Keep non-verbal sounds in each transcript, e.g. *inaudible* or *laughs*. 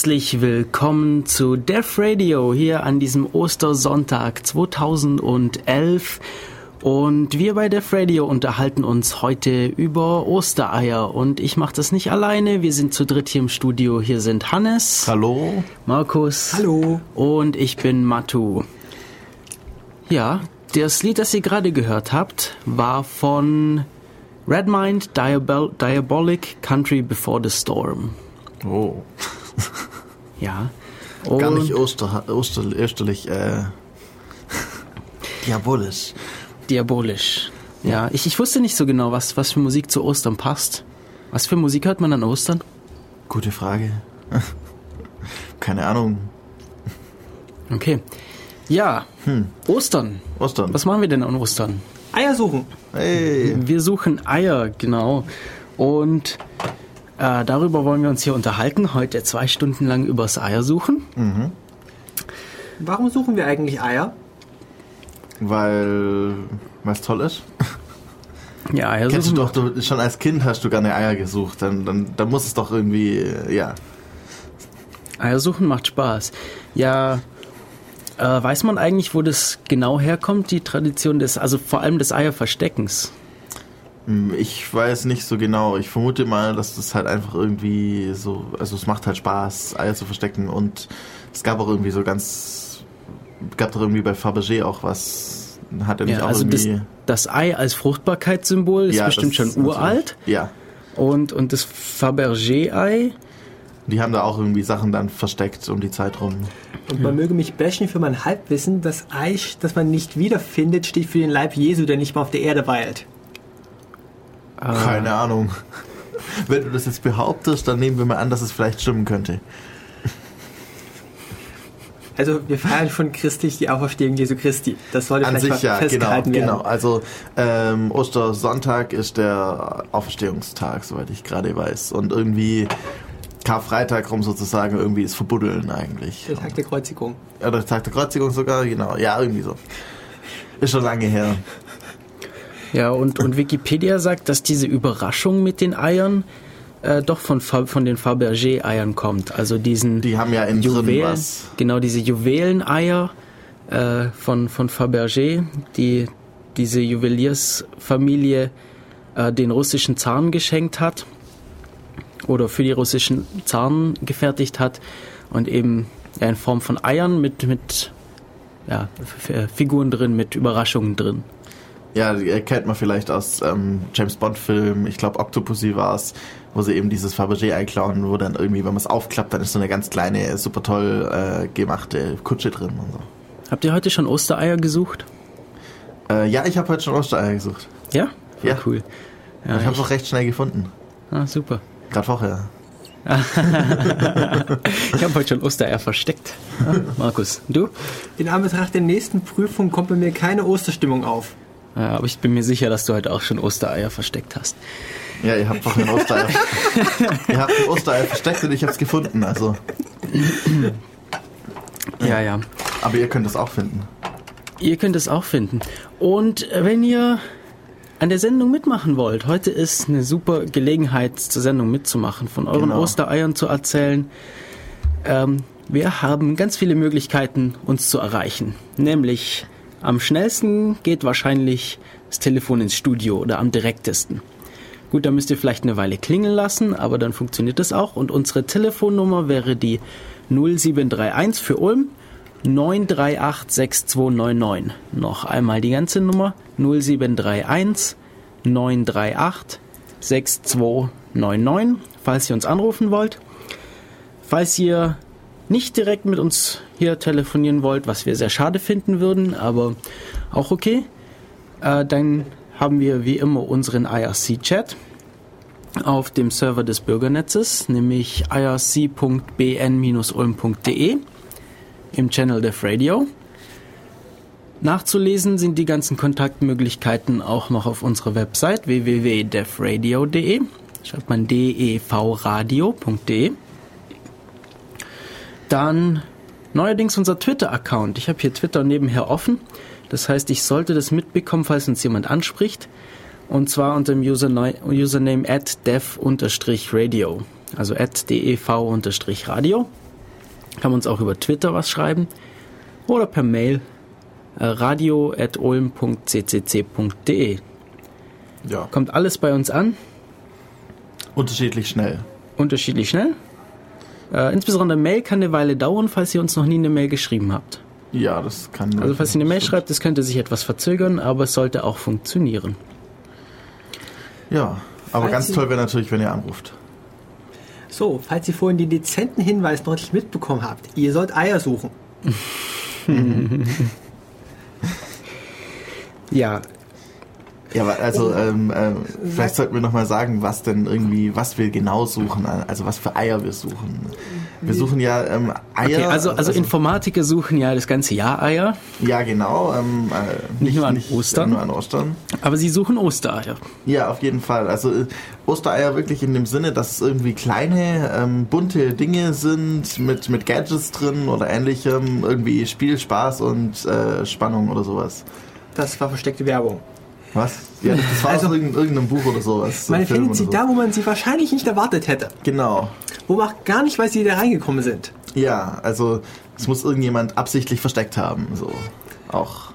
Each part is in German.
Herzlich willkommen zu Def Radio hier an diesem Ostersonntag 2011. Und wir bei Def Radio unterhalten uns heute über Ostereier. Und ich mache das nicht alleine. Wir sind zu dritt hier im Studio. Hier sind Hannes. Hallo. Markus. Hallo. Und ich bin Matu. Ja, das Lied, das ihr gerade gehört habt, war von Redmind Diabol Diabolic Country Before the Storm. Oh. Ja. Gar nicht Und- Oster, Oster, österlich, äh, diabolisch. Diabolisch. Ja, ich, ich wusste nicht so genau, was, was für Musik zu Ostern passt. Was für Musik hört man an Ostern? Gute Frage. *laughs* Keine Ahnung. Okay. Ja, Ostern. Ostern. Was machen wir denn an Ostern? Eier suchen. Hey. Wir suchen Eier, genau. Und äh, darüber wollen wir uns hier unterhalten. Heute zwei Stunden lang übers Eier suchen. Warum suchen wir eigentlich Eier? Weil, was toll ist. Ja, Eier Kennst du doch, du, schon als Kind hast du gerne Eier gesucht. Dann, dann, dann muss es doch irgendwie, äh, ja. Eier suchen macht Spaß. Ja, äh, weiß man eigentlich, wo das genau herkommt, die Tradition des, also vor allem des Eierversteckens? Hm, Ich weiß nicht so genau. Ich vermute mal, dass das halt einfach irgendwie so, also es macht halt Spaß, Eier zu verstecken und es gab auch irgendwie so ganz, gab doch irgendwie bei Fabergé auch was, hat er nicht Ja, auch also das, irgendwie... das Ei als Fruchtbarkeitssymbol ist Ja, bestimmt das schon uralt. Ja, Und, und das Fabergé-Ei, die haben da auch irgendwie Sachen dann versteckt um die Zeit rum. Und man möge mich bashen für mein Halbwissen. Das Ei, das man nicht wiederfindet, steht für den Leib Jesu, der nicht mehr auf der Erde weilt. Ah. Keine Ahnung. Wenn du das jetzt behauptest, dann nehmen wir mal an, dass es vielleicht stimmen könnte. Also wir feiern von christlich die Auferstehung Jesu Christi. Das sollte An vielleicht sich mal ja, genau, festgehalten werden. genau. Also ähm, Ostersonntag ist der Auferstehungstag, soweit ich gerade weiß. Und irgendwie Karfreitag rum sozusagen, irgendwie ist Verbuddeln eigentlich. Der Tag der Kreuzigung. Oder der Tag der Kreuzigung sogar, genau. Ja, irgendwie so. Ist schon lange her. Ja, und, und Wikipedia sagt, dass diese Überraschung mit den Eiern äh, doch von, Fa von den Fabergé-Eiern kommt. Also diesen Die haben ja drin Juwelen, genau diese Juweleneier äh, von, von Fabergé, die diese Juweliersfamilie äh, den russischen Zaren geschenkt hat oder für die russischen Zaren gefertigt hat und eben ja, in Form von Eiern mit, mit ja, Figuren drin, mit Überraschungen drin. Ja, die kennt man vielleicht aus ähm, James Bond-Filmen. Ich glaube, Octopussy war es, wo sie eben dieses Fabergé einklauen, wo dann irgendwie, wenn man es aufklappt, dann ist so eine ganz kleine, super toll äh, gemachte Kutsche drin und so. Habt ihr heute schon Ostereier gesucht? Äh, ja, ich habe heute schon Ostereier gesucht. Ja? Voll Ja. Cool. Ja, ich habe es auch recht schnell gefunden. ah, super. Gerade vorher. *laughs* Ich habe heute schon Ostereier versteckt. Ja, *laughs* Markus, du? In Anbetracht der nächsten Prüfung kommt bei mir keine Osterstimmung auf. Ja, aber ich bin mir sicher, dass du heute auch schon Ostereier versteckt hast. Ja, ihr habt doch ein Osterei. *laughs* ihr habt ein Osterei versteckt und ich habe es gefunden. Also, Ja, ja. aber ihr könnt es auch finden. Ihr könnt es auch finden. Und wenn ihr an der Sendung mitmachen wollt, heute ist eine super Gelegenheit, zur Sendung mitzumachen, von euren Genau. Ostereiern zu erzählen. Ähm, wir haben ganz viele Möglichkeiten, uns zu erreichen. Nämlich am schnellsten geht wahrscheinlich das Telefon ins Studio oder am direktesten. Gut, da müsst ihr vielleicht eine Weile klingeln lassen, aber dann funktioniert das auch. Und unsere Telefonnummer wäre die 0731 für Ulm 938 6299. Noch einmal die ganze Nummer 0731 938 6299, falls ihr uns anrufen wollt. Falls ihr nicht direkt mit uns hier telefonieren wollt, was wir sehr schade finden würden, aber auch okay, äh, dann haben wir wie immer unseren IRC-Chat auf dem Server des Bürgernetzes, nämlich irc.bn-ulm.de im Channel Def Radio. Nachzulesen sind die ganzen Kontaktmöglichkeiten auch noch auf unserer Website www.defradio.de. Schreibt man devradio.de. Dann neuerdings unser Twitter-Account. Ich habe hier Twitter nebenher offen. Das heißt, ich sollte das mitbekommen, falls uns jemand anspricht. Und zwar unter dem Username, Username at dev-radio. also at dev-radio. Kann man uns auch über Twitter was schreiben oder per Mail äh, radio.olm.ccc.de. Ja. Kommt alles bei uns an, Unterschiedlich schnell. unterschiedlich schnell. Äh, insbesondere Mail kann eine Weile dauern, falls ihr uns noch nie eine Mail geschrieben habt. Ja, das kann. Also falls ihr eine Mail stimmt. schreibt, das könnte sich etwas verzögern, aber es sollte auch funktionieren. Ja, aber Falls ganz toll wäre natürlich, wenn ihr anruft. So, falls ihr vorhin den dezenten Hinweis noch nicht mitbekommen habt, ihr sollt Eier suchen. *laughs* *laughs* Ja, Ja, aber also ähm, ähm, vielleicht sollten wir nochmal sagen, was denn irgendwie, was wir genau suchen, also was für Eier wir suchen. Wir suchen ja ähm, Eier. okay, also, also Informatiker suchen ja das ganze Jahr Eier, ja genau, ähm, äh, Nicht nur an Ostern? Nur an Ostern. aber sie suchen Ostereier. Ja, auf jeden Fall. Also äh, Ostereier wirklich in dem Sinne, dass es irgendwie kleine, ähm, bunte Dinge sind mit, mit Gadgets drin oder ähnlichem, irgendwie Spiel, Spaß und äh, Spannung oder sowas. Das war versteckte Werbung. Was? Ja, das, das war Also- aus irgendeinem, Buch oder sowas. so Man findet sie so. da, wo man sie wahrscheinlich nicht erwartet hätte. Genau. Wo man auch gar nicht weiß, wie die da reingekommen sind. Ja, also es muss irgendjemand absichtlich versteckt haben, so auch.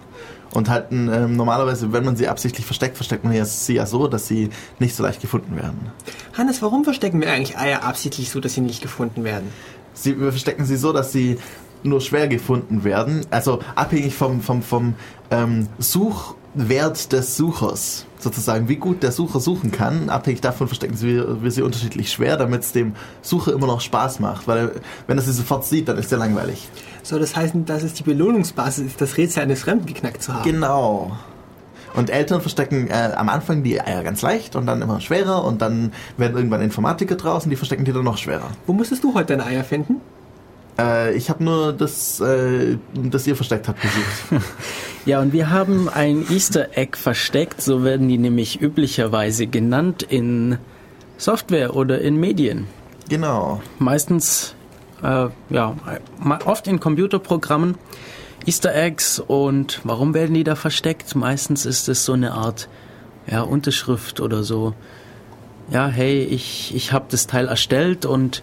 Und halt ähm, normalerweise, wenn man sie absichtlich versteckt, versteckt man sie ja so, dass sie nicht so leicht gefunden werden. Hannes, warum verstecken wir eigentlich Eier absichtlich so, dass sie nicht gefunden werden? Sie, wir verstecken sie so, dass sie nur schwer gefunden werden, also abhängig vom, vom, vom ähm, Suchwert des Suchers, sozusagen, wie gut der Sucher suchen kann, abhängig davon verstecken wir, wir sie unterschiedlich schwer, damit es dem Sucher immer noch Spaß macht, weil wenn er sie sofort sieht, dann ist er langweilig. Soll das heißen, dass es die Belohnungsbasis ist, das Rätsel eines Fremden geknackt zu haben? Genau. Und Eltern verstecken äh, am Anfang die Eier ganz leicht und dann immer schwerer und dann werden irgendwann Informatiker draußen, die verstecken die dann noch schwerer. Wo musstest du heute deine Eier finden? Äh, ich habe nur das, äh, das ihr versteckt habt, gesucht. *laughs* Ja, und wir haben ein Easter Egg versteckt, so werden die nämlich üblicherweise genannt in Software oder in Medien. genau. Meistens, äh, ja, oft in Computerprogrammen. Easter Eggs und warum werden die da versteckt? Meistens ist es so eine Art ja, Unterschrift oder so. Ja, hey, ich, ich habe das Teil erstellt und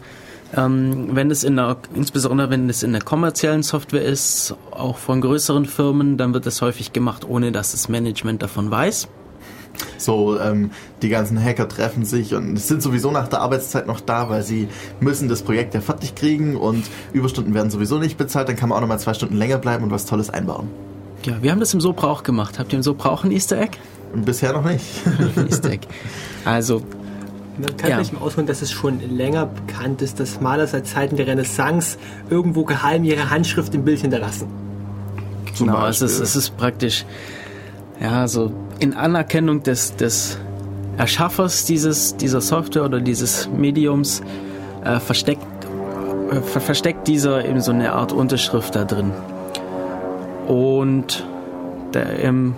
ähm, wenn es in einer, insbesondere wenn es in der kommerziellen Software ist, auch von größeren Firmen, dann wird es häufig gemacht, ohne dass das Management davon weiß. So, ähm, die ganzen Hacker treffen sich und sind sowieso nach der Arbeitszeit noch da, weil sie müssen das Projekt ja fertig kriegen und Überstunden werden sowieso nicht bezahlt, dann kann man auch nochmal zwei Stunden länger bleiben und was Tolles einbauen. Ja, wir haben das im Sopra auch gemacht. Habt ihr im Sopra auch ein Easter Egg? Bisher noch nicht. *laughs* Easter Egg. Also, Man kann Ja. vielleicht mal ausholen, dass es schon länger bekannt ist, dass Maler seit Zeiten der Renaissance irgendwo geheim ihre Handschrift im Bild hinterlassen. Zum genau, es ist, es ist praktisch, ja, so in Anerkennung des, des Erschaffers dieses, dieser Software oder dieses Mediums äh, versteckt, äh, ver versteckt dieser eben so eine Art Unterschrift da drin. Und der, ähm,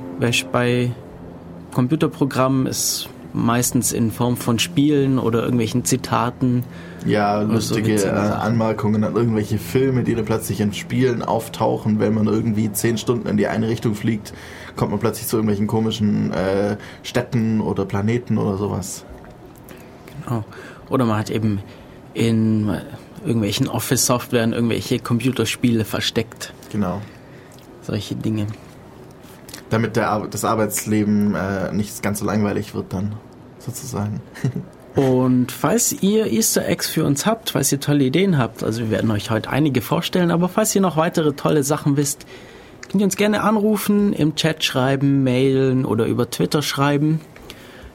bei Computerprogrammen ist meistens in Form von Spielen oder irgendwelchen Zitaten. Ja, so lustige äh, Sachen. Anmerkungen an irgendwelche Filme, die dann plötzlich in Spielen auftauchen, wenn man irgendwie zehn Stunden in die eine Richtung fliegt, kommt man plötzlich zu irgendwelchen komischen äh, Städten oder Planeten oder sowas. Oh. Oder man hat eben in irgendwelchen Office-Softwaren irgendwelche Computerspiele versteckt. Genau. Solche Dinge. Damit der, das Arbeitsleben äh, nicht ganz so langweilig wird dann, sozusagen. *laughs* Und falls ihr Easter Eggs für uns habt, falls ihr tolle Ideen habt, also wir werden euch heute einige vorstellen, aber falls ihr noch weitere tolle Sachen wisst, könnt ihr uns gerne anrufen, im Chat schreiben, mailen oder über Twitter schreiben.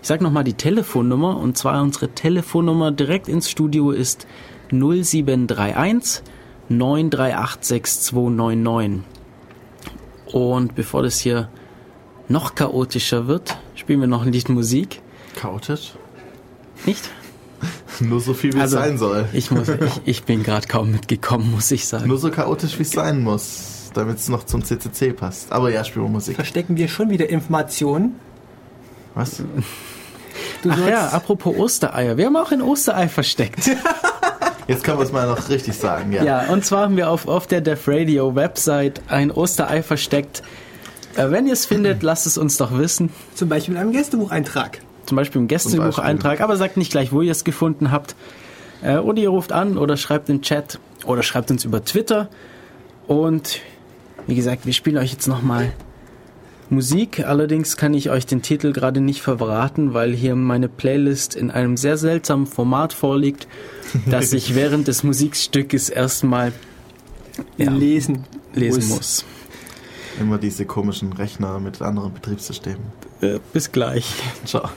Ich sage nochmal die Telefonnummer und zwar unsere Telefonnummer direkt ins Studio ist 0731 938 6299. Und bevor das hier noch chaotischer wird, spielen wir noch ein Lied Musik. Chaotisch? Nicht? *laughs* Nur so viel, wie Also- es sein soll. Ich, muss, ich, *laughs* ich bin gerade kaum mitgekommen, muss ich sagen. Nur so chaotisch, wie es sein muss, damit es noch zum CCC passt. Aber ja, spielen wir Musik. Verstecken wir schon wieder Informationen? Was? *laughs* Du Ach ja, apropos Ostereier. Wir haben auch ein Osterei versteckt. Jetzt können wir es mal noch richtig sagen, ja. ja, und zwar haben wir auf, auf der Def Radio Website ein Osterei versteckt. Äh, wenn ihr es findet, *clears throat* lasst es uns doch wissen. Zum Beispiel in einem Gästebucheintrag. Zum Beispiel im Gästebucheintrag, aber sagt nicht gleich, wo ihr es gefunden habt. Äh, oder ihr ruft an oder schreibt im Chat oder schreibt uns über Twitter. Und wie gesagt, wir spielen euch jetzt nochmal Musik. Allerdings kann ich euch den Titel gerade nicht verraten, weil hier meine Playlist in einem sehr seltsamen Format vorliegt, *laughs* dass ich während des Musikstückes erstmal ja, lesen, lesen muss. muss. Immer diese komischen Rechner mit anderen Betriebssystemen. Äh, bis gleich. *laughs* Ciao.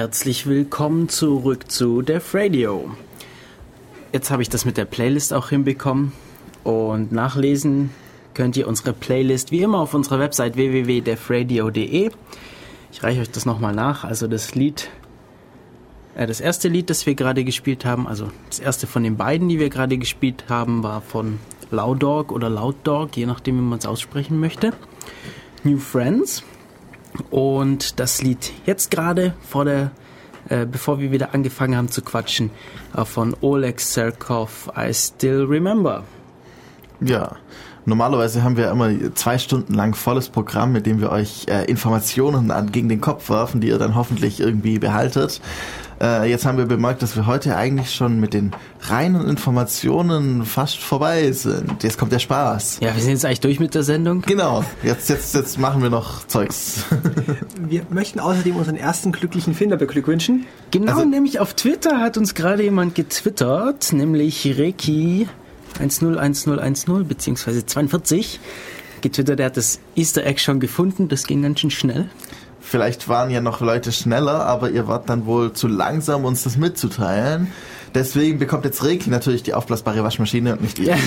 Herzlich willkommen zurück zu Def Radio. Jetzt habe ich das mit der Playlist auch hinbekommen und nachlesen könnt ihr unsere Playlist wie immer auf unserer Website www.defradio.de. Ich reiche euch das nochmal nach. Also das Lied, äh, das erste Lied, das wir gerade gespielt haben, also das erste von den beiden, die wir gerade gespielt haben, war von Loud Dog oder Loud Dog, je nachdem, wie man es aussprechen möchte. New Friends. Und das Lied jetzt gerade vor der, äh, bevor wir wieder angefangen haben zu quatschen, äh, von Oleg Serkov, I Still Remember. Ja, normalerweise haben wir immer zwei Stunden lang volles Programm, mit dem wir euch äh, Informationen an, gegen den Kopf werfen, die ihr dann hoffentlich irgendwie behaltet. Äh, jetzt haben wir bemerkt, dass wir heute eigentlich schon mit den reinen Informationen fast vorbei sind. Jetzt kommt der Spaß. Ja, wir sind jetzt eigentlich durch mit der Sendung. Genau, jetzt, jetzt, jetzt machen wir noch Zeugs. *laughs* Wir möchten außerdem unseren ersten glücklichen Finder beglückwünschen. Genau, Also- nämlich auf Twitter hat uns gerade jemand getwittert, nämlich Reki 101010 beziehungsweise 42 getwittert, der hat das Easter Egg schon gefunden, das ging ganz schön schnell. Vielleicht waren ja noch Leute schneller, aber ihr wart dann wohl zu langsam, uns das mitzuteilen. Deswegen bekommt jetzt Reki natürlich die aufblasbare Waschmaschine und nicht ihr. Ja. *laughs*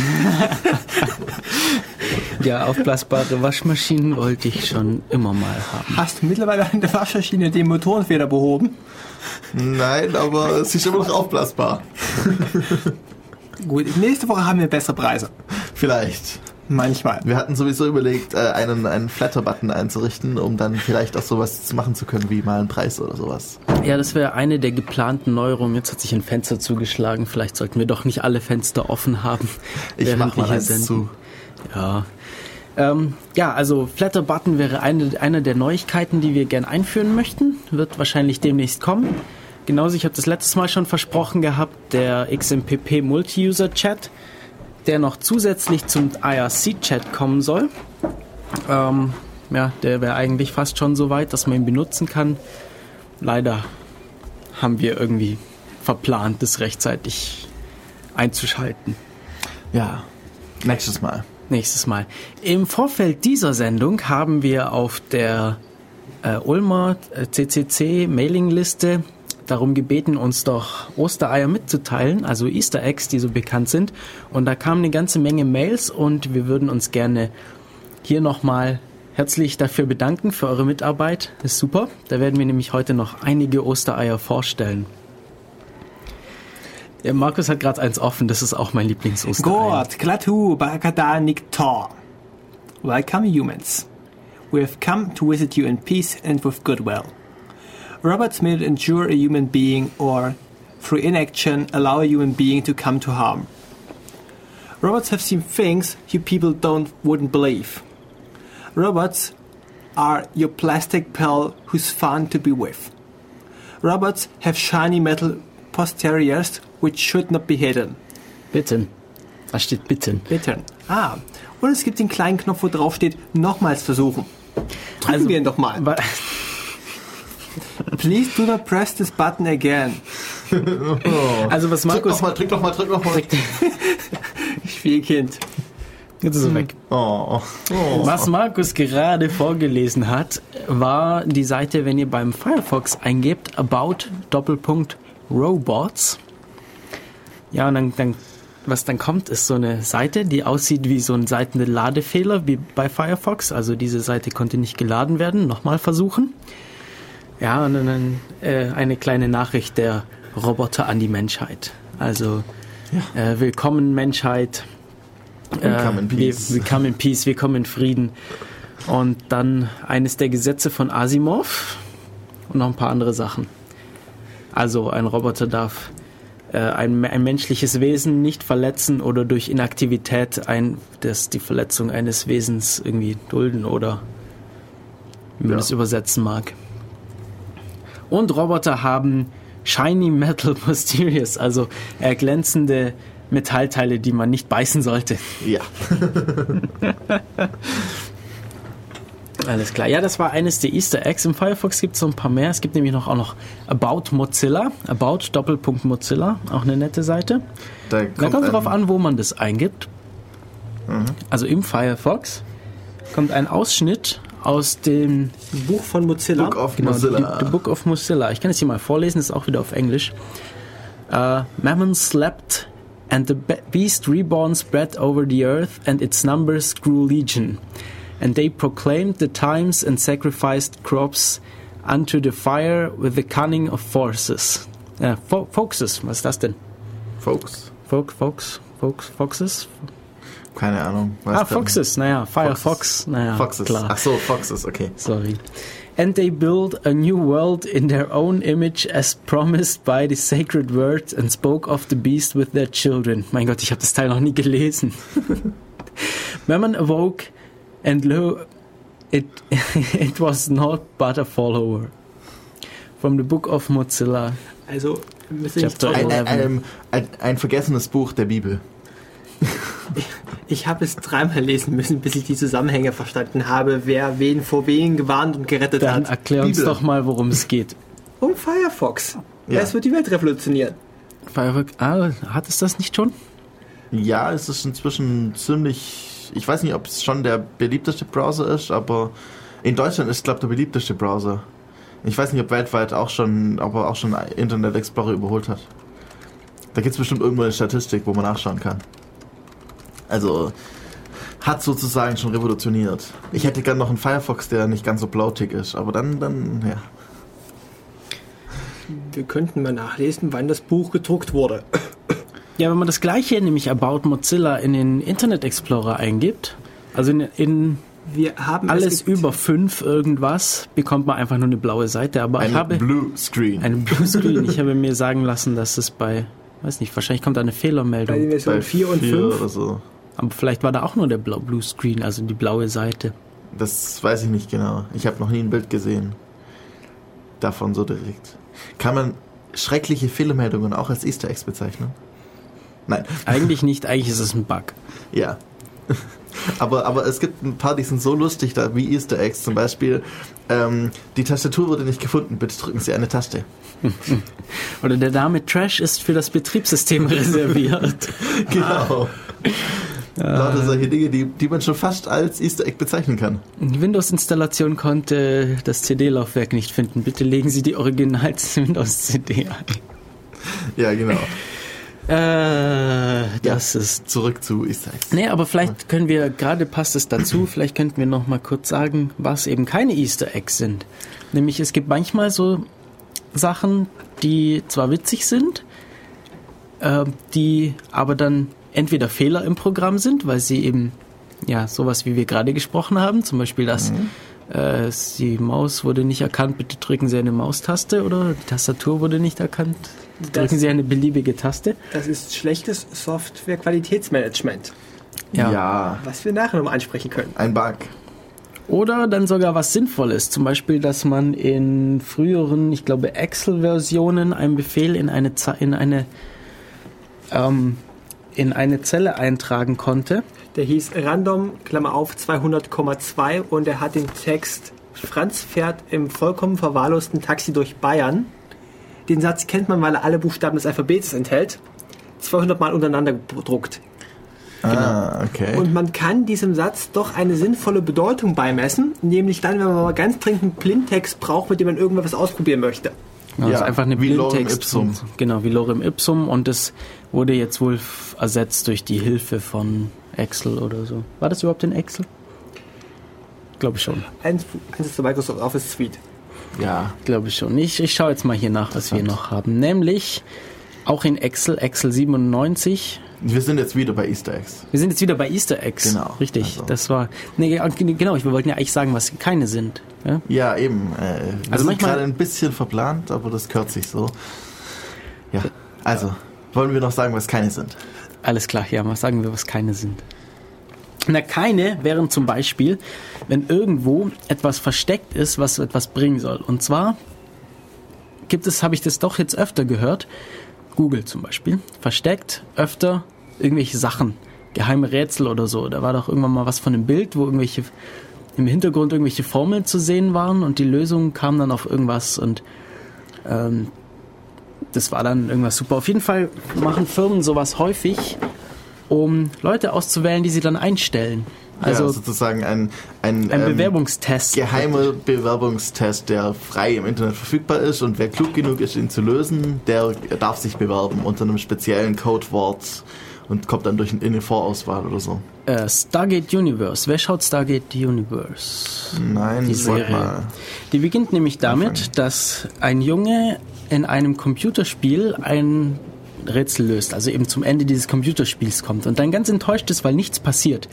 Ja, aufblasbare Waschmaschinen wollte ich schon immer mal haben. Hast du mittlerweile an der Waschmaschine den Motorenfeder behoben? Nein, aber es ist immer noch aufblasbar. *laughs* Gut, nächste Woche haben wir bessere Preise. Vielleicht. Manchmal. Wir hatten sowieso überlegt, äh, einen, einen Flatter-Button einzurichten, um dann vielleicht auch sowas machen zu können, wie mal einen Preis oder sowas. Ja, das wäre eine der geplanten Neuerungen. Jetzt hat sich ein Fenster zugeschlagen. Vielleicht sollten wir doch nicht alle Fenster offen haben. Ich während mach wir mal eins senden. zu. Ja. Ähm, ja, also Flatter Button wäre eine, eine der Neuigkeiten, die wir gern einführen möchten. Wird wahrscheinlich demnächst kommen. Genauso, ich habe das letztes Mal schon versprochen gehabt, der XMPP Multi-User Chat, der noch zusätzlich zum IRC Chat kommen soll. Ähm, ja, der wäre eigentlich fast schon so weit, dass man ihn benutzen kann. Leider haben wir irgendwie verplant, das rechtzeitig einzuschalten. Ja, nächstes Mal. Nächstes Mal. Im Vorfeld dieser Sendung haben wir auf der äh, Ulmer äh, CCC Mailingliste darum gebeten, uns doch Ostereier mitzuteilen, also Easter Eggs, die so bekannt sind. Und da kamen eine ganze Menge Mails und wir würden uns gerne hier nochmal herzlich dafür bedanken für eure Mitarbeit. Das ist super. Da werden wir nämlich heute noch einige Ostereier vorstellen. Ja, Markus hat gerade eins offen, das ist auch mein Lieblingsosterei. Gott, Klatu, Barakada, Niktor. Welcome, humans. We have come to visit you in peace and with goodwill. Robots may not endure a human being or, through inaction, allow a human being to come to harm. Robots have seen things you people don't wouldn't believe. Robots are your plastic pal who's fun to be with. Robots have shiny metal posteriors which should not be hidden. Bitten. Da steht bitten. Bitte. Ah, und es gibt den kleinen Knopf, wo drauf steht, nochmals versuchen. Drücken Also- wir ihn doch mal. *laughs* Please do not press this button again. *laughs* Also was Markus... noch mal, drück noch mal, drück noch mal. *laughs* Spielkind. Jetzt ist er weg. Oh. oh. Was Markus gerade vorgelesen hat, war die Seite, wenn ihr beim Firefox eingebt, about Doppelpunkt Robots. Ja, und dann, dann, was dann kommt, ist so eine Seite, die aussieht wie so ein Seitenladefehler, wie bei Firefox. Also diese Seite konnte nicht geladen werden. Nochmal versuchen. Ja, und dann äh, eine kleine Nachricht der Roboter an die Menschheit. Also äh, willkommen Menschheit. Willkommen in wir- Peace. Willkommen in Peace, willkommen in Frieden. Und dann eines der Gesetze von Asimov und noch ein paar andere Sachen. Also ein Roboter darf äh, ein, ein menschliches Wesen nicht verletzen oder durch Inaktivität ein, das die Verletzung eines Wesens irgendwie dulden oder wie man Ja. das übersetzen mag. Und Roboter haben shiny metal *laughs* posteriors, also äh, glänzende Metallteile, die man nicht beißen sollte. Ja. *laughs* Alles klar. Ja, das war eines der Easter Eggs. Im Firefox gibt es so ein paar mehr. Es gibt nämlich noch auch noch About Mozilla. About Doppelpunkt Mozilla. Auch eine nette Seite. Da Da kommt, kommt ein, drauf an, wo man das eingibt. Mhm. Also im Firefox kommt ein Ausschnitt aus dem Buch von Mozilla. Book of genau, Mozilla. The, the Book of Mozilla. Ich kann es hier mal vorlesen, ist auch wieder auf Englisch. Uh, Mammon slept and the be- beast reborn spread over the earth and its numbers grew legion. And they proclaimed the times and sacrificed crops unto the fire with the cunning of forces. Äh, Fo Foxes, was ist das denn? Folks. Fox, Fox, Fox, Foxes? Keine Ahnung. weiß Ah, Foxes, naja, Fire Foxes. Fox, naja. Foxes. klar. Ach so, Foxes, okay. Sorry. And they built a new world in their own image as promised by the sacred word and spoke of the beast with their children. Mein Gott, ich habe das Teil noch nie gelesen. *laughs* Mammon awoke and lo, it, *laughs* it was not but a follower. From the book of Mozilla. Also, Ein, ein, 11. ein, ein, ein vergessenes Buch der Bibel. Ich habe es dreimal lesen müssen, bis ich die Zusammenhänge verstanden habe, wer wen vor wen gewarnt und gerettet Dann hat. erklär uns Bibel. doch mal, worum es geht. Um Firefox. Ja. Es wird die Welt revolutionieren. Firefox, ah, hat es das nicht schon? Ja, es ist inzwischen ziemlich. Ich weiß nicht, ob es schon der beliebteste Browser ist, aber in Deutschland ist, glaube ich, der beliebteste Browser. Ich weiß nicht, ob weltweit auch schon, ob er auch schon Internet Explorer überholt hat. Da gibt es bestimmt irgendwo eine Statistik, wo man nachschauen kann. Also hat sozusagen schon revolutioniert. Ich hätte gern noch einen Firefox, der nicht ganz so blautig ist, aber dann, dann, ja. Wir könnten mal nachlesen, wann das Buch gedruckt wurde. Ja, wenn man das gleiche, nämlich About Mozilla, in den Internet Explorer eingibt, also in, in Wir haben alles über fünf irgendwas, bekommt man einfach nur eine blaue Seite. Aber ich Ein habe Blue Screen. einen Bluescreen. Ich habe mir sagen lassen, dass es bei, weiß nicht, wahrscheinlich kommt da eine bei den Fehlermeldung. Versionen 4 und 5. oder so. Aber vielleicht war da auch nur der Blau Bluescreen, also die blaue Seite. Das weiß ich nicht genau. Ich habe noch nie ein Bild gesehen. Davon so direkt. Kann man schreckliche Fehlermeldungen auch als Easter Eggs bezeichnen? Nein. *laughs* Eigentlich nicht, eigentlich ist es ein Bug. Ja. *laughs* Aber, aber es gibt ein paar, die sind so lustig, da, wie Easter Eggs. Zum Beispiel, ähm, die Tastatur wurde nicht gefunden, bitte drücken Sie eine Taste. Oder der Name Trash ist für das Betriebssystem *laughs* reserviert. Genau. Lauter solche Dinge, die, die man schon fast als Easter Egg bezeichnen kann. Die Windows-Installation konnte das CD-Laufwerk nicht finden. Bitte legen Sie die Originals-Windows-CD *laughs* ein. Ja, genau. Äh, das ist. Zurück zu Easter Eggs. Nee, aber vielleicht können wir, gerade passt es dazu, *clears throat* vielleicht könnten wir noch mal kurz sagen, was eben keine Easter Eggs sind. Nämlich es gibt manchmal so Sachen, die zwar witzig sind, äh, die aber dann entweder Fehler im Programm sind, weil sie eben, ja, sowas wie wir gerade gesprochen haben, zum Beispiel, dass äh, die Maus wurde nicht erkannt, bitte drücken Sie eine Maustaste oder die Tastatur wurde nicht erkannt, drücken Das- Sie eine beliebige Taste. Das ist schlechtes Software-Qualitätsmanagement, Ja. was wir nachher nochmal ansprechen können. Ein Bug. Oder dann sogar was Sinnvolles. Zum Beispiel, dass man in früheren, ich glaube, Excel-Versionen einen Befehl in eine, in eine, ähm, in eine Zelle eintragen konnte. Der hieß Random, Klammer auf, 200,2 und er hat den Text Franz fährt im vollkommen verwahrlosten Taxi durch Bayern. Den Satz kennt man, weil er alle Buchstaben des Alphabets enthält. 200 Mal untereinander gedruckt. Ah, okay. Und man kann diesem Satz doch eine sinnvolle Bedeutung beimessen, nämlich dann, wenn man mal ganz dringend einen Blindtext braucht, mit dem man irgendwas ausprobieren möchte. Genau, Ja, das ist einfach eine wie Lorem. Ipsum. Genau, wie Lorem Ipsum. Und das wurde jetzt wohl ersetzt durch die Hilfe von Excel oder so. War das überhaupt in Excel? Glaube ich schon. Eins, eins ist der Microsoft Office Suite. ja. Glaube ich schon. Ich, ich schaue jetzt mal hier nach, was wir noch haben. Nämlich auch in Excel, Excel 97. Wir sind jetzt wieder bei Easter Eggs. Wir sind jetzt wieder bei Easter Eggs. Genau, Richtig. also. Das war. Nee, genau, wir wollten ja eigentlich sagen, was keine sind. Ja? Ja, eben. Äh, wir Also sind manchmal- gerade ein bisschen verplant, aber das gehört sich so. Ja, also, wollen wir noch sagen, was keine sind? Alles klar, ja, mal sagen wir, was keine sind. Na, keine wären zum Beispiel, wenn irgendwo etwas versteckt ist, was etwas bringen soll. Und zwar gibt es, habe ich das doch jetzt öfter gehört, Google zum Beispiel, versteckt öfter irgendwelche Sachen, geheime Rätsel oder so. Da war doch irgendwann mal was von einem Bild, wo irgendwelche im Hintergrund irgendwelche Formeln zu sehen waren und die Lösung kam dann auf irgendwas und ähm, das war dann irgendwas super. Auf jeden Fall machen Firmen sowas häufig, um Leute auszuwählen, die sie dann einstellen. Also ja, sozusagen ein, ein, ein ähm, Bewerbungstest. geheimer Bewerbungstest, der frei im Internet verfügbar ist und wer klug genug ist, ihn zu lösen, der darf sich bewerben unter einem speziellen Codewort und kommt dann durch eine Vorauswahl oder so. Äh, Stargate Universe. Wer schaut Stargate Universe? Nein, Die Serie. Die beginnt nämlich damit, Anfangen. dass ein Junge in einem Computerspiel ein Rätsel löst, also eben zum Ende dieses Computerspiels kommt und dann ganz enttäuscht ist, weil nichts passiert.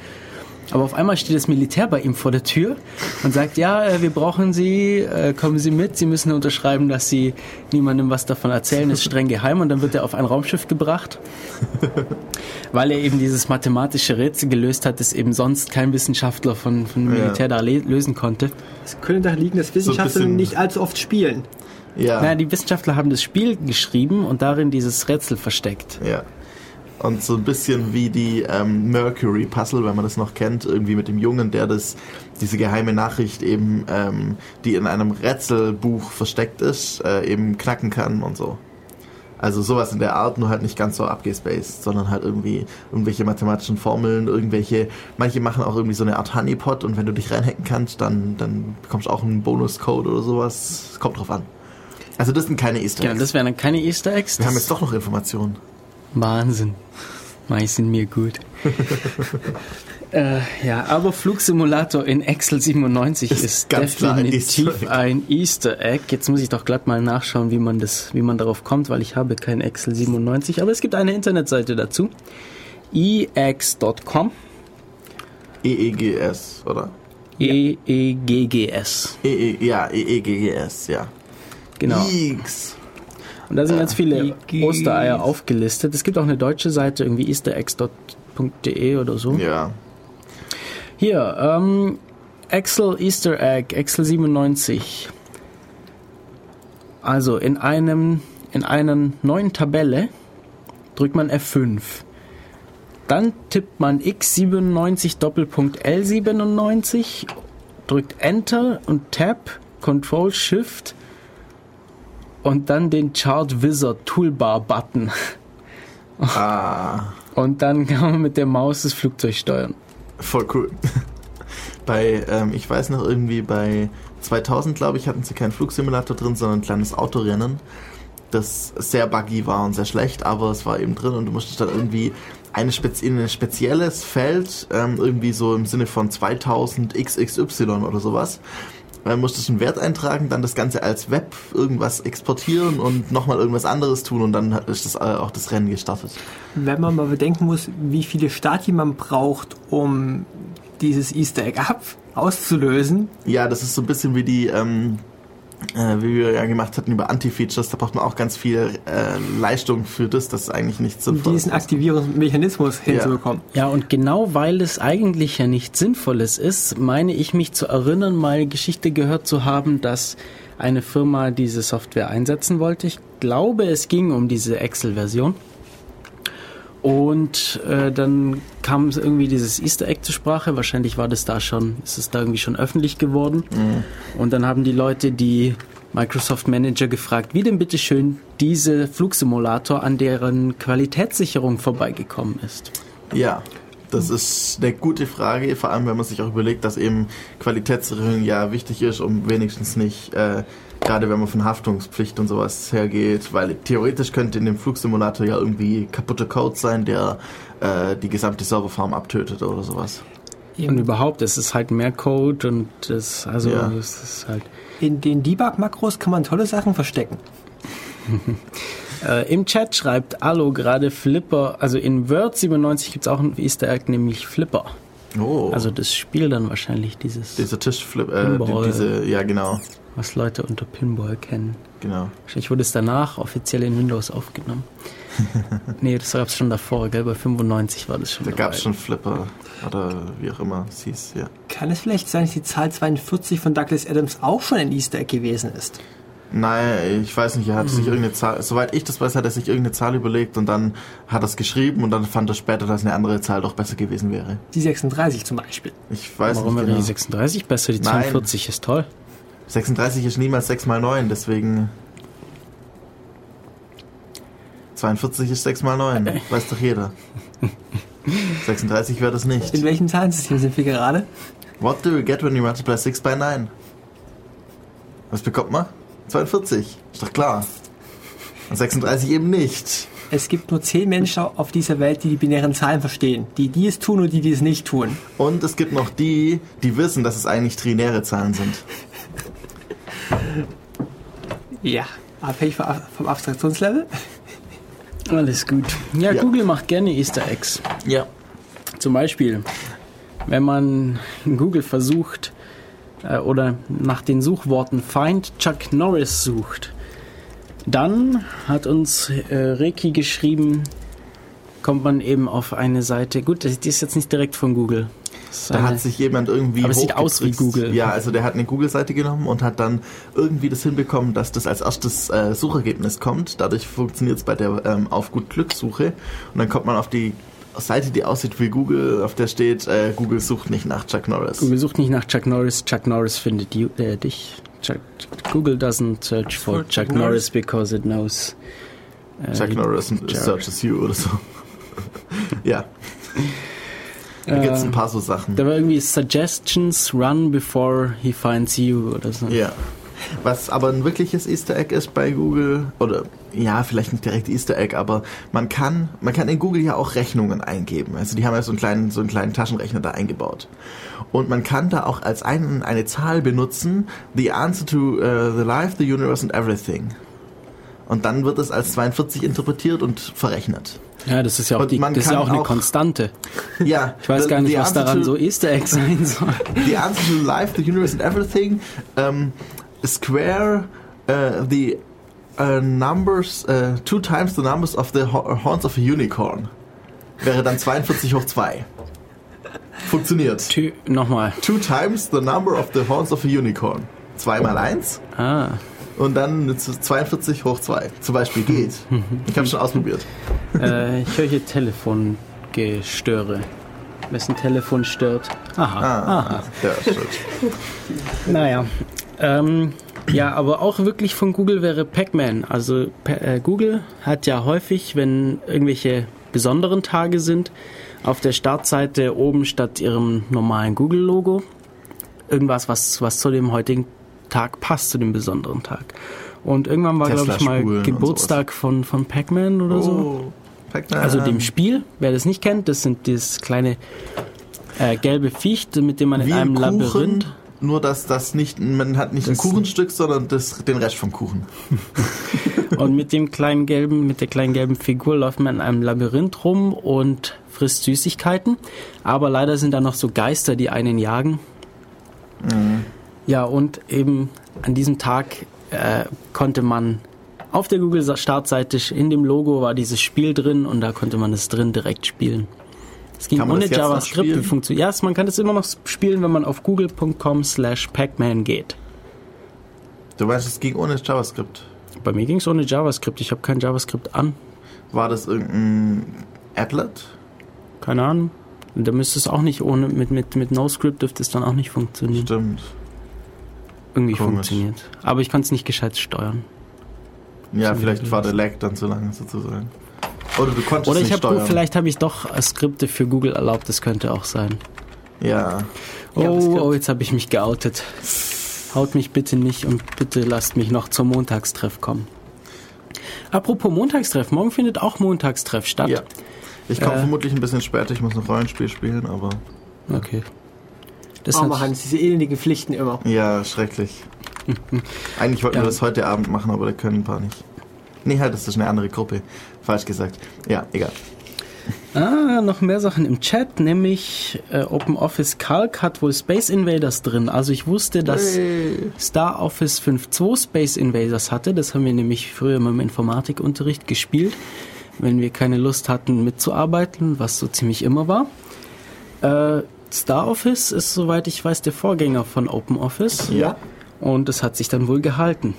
Aber auf einmal steht das Militär bei ihm vor der Tür und sagt, ja, äh, wir brauchen Sie, äh, kommen Sie mit, Sie müssen unterschreiben, dass Sie niemandem was davon erzählen, ist streng geheim und dann wird er auf ein Raumschiff gebracht, *laughs* weil er eben dieses mathematische Rätsel gelöst hat, das eben sonst kein Wissenschaftler von, von Ja. Militär da le- lösen konnte. Es könnte daran liegen, dass Wissenschaftler bisschen- nicht allzu oft spielen. Ja. Naja, die Wissenschaftler haben das Spiel geschrieben und darin dieses Rätsel versteckt. Ja. Und so ein bisschen wie die ähm, Mercury Puzzle, wenn man das noch kennt, irgendwie mit dem Jungen, der das, diese geheime Nachricht eben, ähm, die in einem Rätselbuch versteckt ist, äh, eben knacken kann und so. Also sowas in der Art, nur halt nicht ganz so abgespaced, sondern halt irgendwie irgendwelche mathematischen Formeln, irgendwelche, manche machen auch irgendwie so eine Art Honeypot und wenn du dich reinhacken kannst, dann, dann bekommst du auch einen Bonuscode oder sowas. Kommt drauf an. Also das sind keine Easter Ja, Eggs. das wären dann keine Easter Eggs. Wir haben jetzt doch noch Informationen. Wahnsinn. Mei, sind mir gut. *laughs* äh, ja, aber Flugsimulator in Excel 97 Ist ist, definitiv ein Easter Egg. Jetzt muss ich doch glatt mal nachschauen, wie man das, wie man darauf kommt, weil ich habe kein Excel 97, aber es gibt eine Internetseite dazu. ex.com EEGS, oder? E E-E-G-G-S. EE, ja, EEGGS, ja. Genau. X. Und da sind ganz viele. Ostereier aufgelistet. Es gibt auch eine deutsche Seite, irgendwie eastereggs.de oder so. Ja. Hier, ähm, Excel Easter Egg, Excel 97. Also in einem, in einer neuen Tabelle drückt man F5. Dann tippt man X97 Doppelpunkt L97, drückt Enter und Tab, Control Shift und dann den Chart Wizard Toolbar Button. Ah, Und dann *laughs* kann man mit der Maus das Flugzeug steuern. voll cool. *laughs* bei, ähm, ich weiß noch irgendwie bei 2000, glaube ich, hatten sie keinen Flugsimulator drin, sondern ein kleines Autorennen, das sehr buggy war und sehr schlecht, aber es war eben drin und du musstest dann irgendwie eine spezi in ein spezielles Feld, ähm, irgendwie so im Sinne von 2000 XXY oder sowas, äh, musstest einen Wert eintragen, dann das Ganze als Web irgendwas exportieren und nochmal irgendwas anderes tun und dann ist das, äh, auch das Rennen gestartet. Wenn man mal bedenken muss, wie viele Stati man braucht, um dieses Easter Egg ab auszulösen. Ja, das ist so ein bisschen wie die, ähm, äh, wie wir ja gemacht hatten über Anti-Features, da braucht man auch ganz viel äh, Leistung für das, das eigentlich nicht um sinnvoll diesen ist. Aktivierungsmechanismus hinzubekommen. Ja, und genau weil es eigentlich ja nichts Sinnvolles ist, meine ich mich zu erinnern, mal Geschichte gehört zu haben, dass eine Firma diese Software einsetzen wollte. Ich glaube, es ging um diese Excel-Version. Und äh, dann kam irgendwie dieses Easter Egg zur Sprache. Wahrscheinlich war das da schon, ist es da irgendwie schon öffentlich geworden. Und dann haben die Leute die Microsoft Manager gefragt, wie denn bitte schön diese Flugsimulator an deren Qualitätssicherung vorbeigekommen ist. Ja, das ist eine gute Frage, vor allem wenn man sich auch überlegt, dass eben Qualitätssicherung ja wichtig ist, um wenigstens nicht, äh, gerade wenn man von Haftungspflicht und sowas hergeht, weil theoretisch könnte in dem Flugsimulator ja irgendwie kaputter Code sein, der äh, die gesamte Serverfarm abtötet oder sowas. Und überhaupt, es ist halt mehr Code und es, also Ja. es ist halt. In den Debug-Makros kann man tolle Sachen verstecken. *laughs* Äh, Im Chat schreibt Allo gerade Flipper, also in Word 97 gibt es auch ein Easter Egg, nämlich Flipper. Oh, Also das Spiel dann wahrscheinlich dieses, dieser Tischflip, äh, diese, ja genau, was Leute unter Pinball kennen. genau. Wahrscheinlich wurde es danach offiziell in Windows aufgenommen. *laughs* nee, das gab es schon davor, gell? Bei 95 war das schon. Da gab es schon Flipper oder wie auch immer es hieß, ja. Kann es vielleicht sein, dass die Zahl 42 von Douglas Adams auch schon ein Easter Egg gewesen ist? Nein, ich weiß nicht, er hat sich irgendeine Zahl, soweit ich das weiß, hat er sich irgendeine Zahl überlegt und dann hat er es geschrieben und dann fand er später, dass eine andere Zahl doch besser gewesen wäre. Die 36 zum Beispiel. Ich weiß Warum nicht wäre genau. die 36 besser? Die Nein. 42 ist toll. 36 ist niemals 6 mal 9, deswegen 42 ist 6 mal 9, weiß doch jeder. 36 wäre das nicht. In welchem Zahlensystem sind wir gerade? What do you get when you multiply 6 by 9? Was bekommt man? 42. Ist doch klar. Und 36 eben nicht. Es gibt nur zehn Menschen auf dieser Welt, die die binären Zahlen verstehen. Die, die es tun und die, die es nicht tun. Und es gibt noch die, die wissen, dass es eigentlich trinäre Zahlen sind. Ja. Abhängig vom Abstraktionslevel. Alles gut. Ja, Ja. Google macht gerne Easter Eggs. Ja. Zum Beispiel, wenn man in Google versucht äh, oder nach den Suchworten Find Chuck Norris sucht, dann hat uns äh, Reiki geschrieben, kommt man eben auf eine Seite. Gut, das- die ist jetzt nicht direkt von Google. Da hat sich jemand irgendwie. Aber es sieht aus wie. Google. Ja, also der hat eine Google-Seite genommen und hat dann irgendwie das hinbekommen, dass das als erstes äh, Suchergebnis kommt. Dadurch funktioniert es bei der ähm, auf gut Glück Suche. Und dann kommt man auf die Seite, die aussieht wie Google, auf der steht, äh, Google sucht nicht nach Chuck Norris. Google sucht nicht nach Chuck Norris, Chuck Norris findet you, äh, dich. Chuck, Google doesn't search for Chuck, Norris Norris. because it knows. äh, Chuck Norris Chuck. searches you oder so. *laughs* ja, *laughs* da gibt es ein Äh, paar so Sachen. Da war irgendwie Suggestions run before he finds you oder so. Ja. Was aber ein wirkliches Easter Egg ist bei Google, oder ja, vielleicht nicht direkt Easter Egg, aber man kann, man kann in Google ja auch Rechnungen eingeben. Also die haben ja so einen kleinen, so einen kleinen Taschenrechner da eingebaut. Und man kann da auch als einen, eine Zahl benutzen, the answer to uh, the life, the universe and everything. Und dann wird es als 42 interpretiert und verrechnet. Ja, das ist ja auch, die, das ist ja auch eine auch- Konstante. Ja. Ich weiß gar nicht, was daran to- so Easter Egg sein *laughs* soll. the answer to life, the universe, and everything. Um, square uh, the uh, numbers, uh, two times the numbers of the ho horns of a unicorn. Wäre dann 42 hoch 2. Funktioniert. Tü Nochmal. Two times the number of the horns of a unicorn. 2 mal 1 Ah, und dann 42 hoch 2. Zum Beispiel geht. *laughs* Ich habe schon ausprobiert. Äh, ich höre hier Telefongestöre. Wessen Telefon stört? Aha. Ah, ja, stimmt. Naja. Ähm, ja, aber auch wirklich von Google wäre Pac-Man. Also äh, Google hat ja häufig, wenn irgendwelche besonderen Tage sind, auf der Startseite oben statt ihrem normalen Google-Logo irgendwas, was, was zu dem heutigen Tag passt, zu dem besonderen Tag. Und irgendwann war, glaube ich, mal Geburtstag von, von Pac-Man oder so. Pac-Man. Also dem Spiel, wer das nicht kennt, das sind dieses kleine äh, gelbe Viech, mit dem man Wie in einem ein Kuchen, Labyrinth nur dass das nicht, man hat nicht ein Kuchenstück, sondern das, den Rest vom Kuchen. *laughs* Und mit dem kleinen gelben, mit der kleinen gelben Figur läuft man in einem Labyrinth rum und frisst Süßigkeiten. Aber leider sind da noch so Geister, die einen jagen. Ja, und eben an diesem Tag äh, konnte man auf der Google Startseite in dem Logo war dieses Spiel drin und da konnte man es drin direkt spielen. Es ging ohne JavaScript. Funktioniert? Ja, man kann es immer noch spielen, wenn man auf google.com slash pacman geht. Du weißt, es ging ohne JavaScript. Bei mir ging es ohne JavaScript. Ich habe kein JavaScript an. War das irgendein Applet? Keine Ahnung. Da müsste es auch nicht ohne, mit, mit, mit NoScript dürfte es dann auch nicht funktionieren. Stimmt. Irgendwie Komisch. funktioniert. Aber ich konnte es nicht gescheit steuern. Ja, vielleicht war der Lag dann zu lang sozusagen. Oder du konntest Oder ich nicht habe steuern. vielleicht habe ich doch äh, Skripte für Google erlaubt, das könnte auch sein. Ja. Oh, JavaScript. oh jetzt habe ich mich geoutet. Haut mich bitte nicht und bitte lasst mich noch zum Montagstreff kommen. Apropos Montagstreff, morgen findet auch Montagstreff statt. ja. Ich komme Äh. vermutlich ein bisschen später, ich muss noch Rollenspiel spielen, aber Okay. Das Arme Hans, diese elendigen Pflichten immer. ja, schrecklich. Eigentlich wollten Ja. wir das heute Abend machen, aber da können ein paar nicht. Nee, halt, das ist eine andere Gruppe. Falsch gesagt. Ja, egal. Ah, noch mehr Sachen im Chat, nämlich äh, OpenOffice Calc hat wohl Space Invaders drin. Also ich wusste, dass Star Office 5.2 Space Invaders hatte. Das haben wir nämlich früher immer im Informatikunterricht gespielt, wenn wir keine Lust hatten mitzuarbeiten, was so ziemlich immer war. Äh, Star Office ist, soweit ich weiß, der Vorgänger von OpenOffice. Ja. Und es hat sich dann wohl gehalten.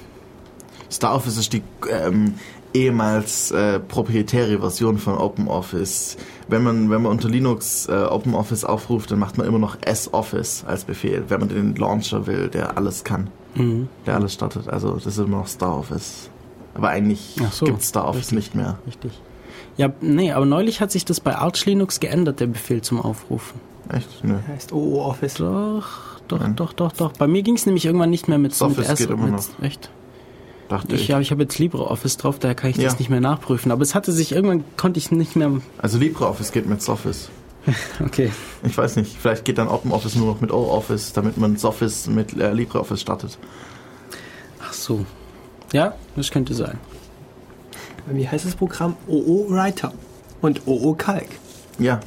Star Office ist die ähm, ehemals äh, proprietäre Version von OpenOffice. Wenn man, wenn man unter Linux äh, OpenOffice aufruft, dann macht man immer noch S-Office als Befehl, wenn man den Launcher will, der alles kann, Mhm. der alles startet. Also das ist immer noch Star Office. Aber eigentlich so, gibt Star Office richtig. nicht mehr. Richtig. Ja, nee, aber neulich hat sich das bei Arch Linux geändert, der Befehl zum Aufrufen. Echt? Nö. Heißt OO Office. Doch, doch, Nein. doch, doch, doch. Bei mir ging es nämlich irgendwann nicht mehr mit, Office mit S. geht immer mit, Echt? Dachte Ich, ich. ja, ich habe jetzt LibreOffice drauf, daher kann ich Ja. das nicht mehr nachprüfen. Aber es hatte sich irgendwann, konnte ich nicht mehr. Also LibreOffice geht mit Soffice. *laughs* Okay. Ich weiß nicht, vielleicht geht dann OpenOffice nur noch mit OOffice, damit man Soffice mit äh, LibreOffice startet. Ach so. Ja, das könnte sein. Wie heißt das Programm? OO Writer und OO Calc. Ja,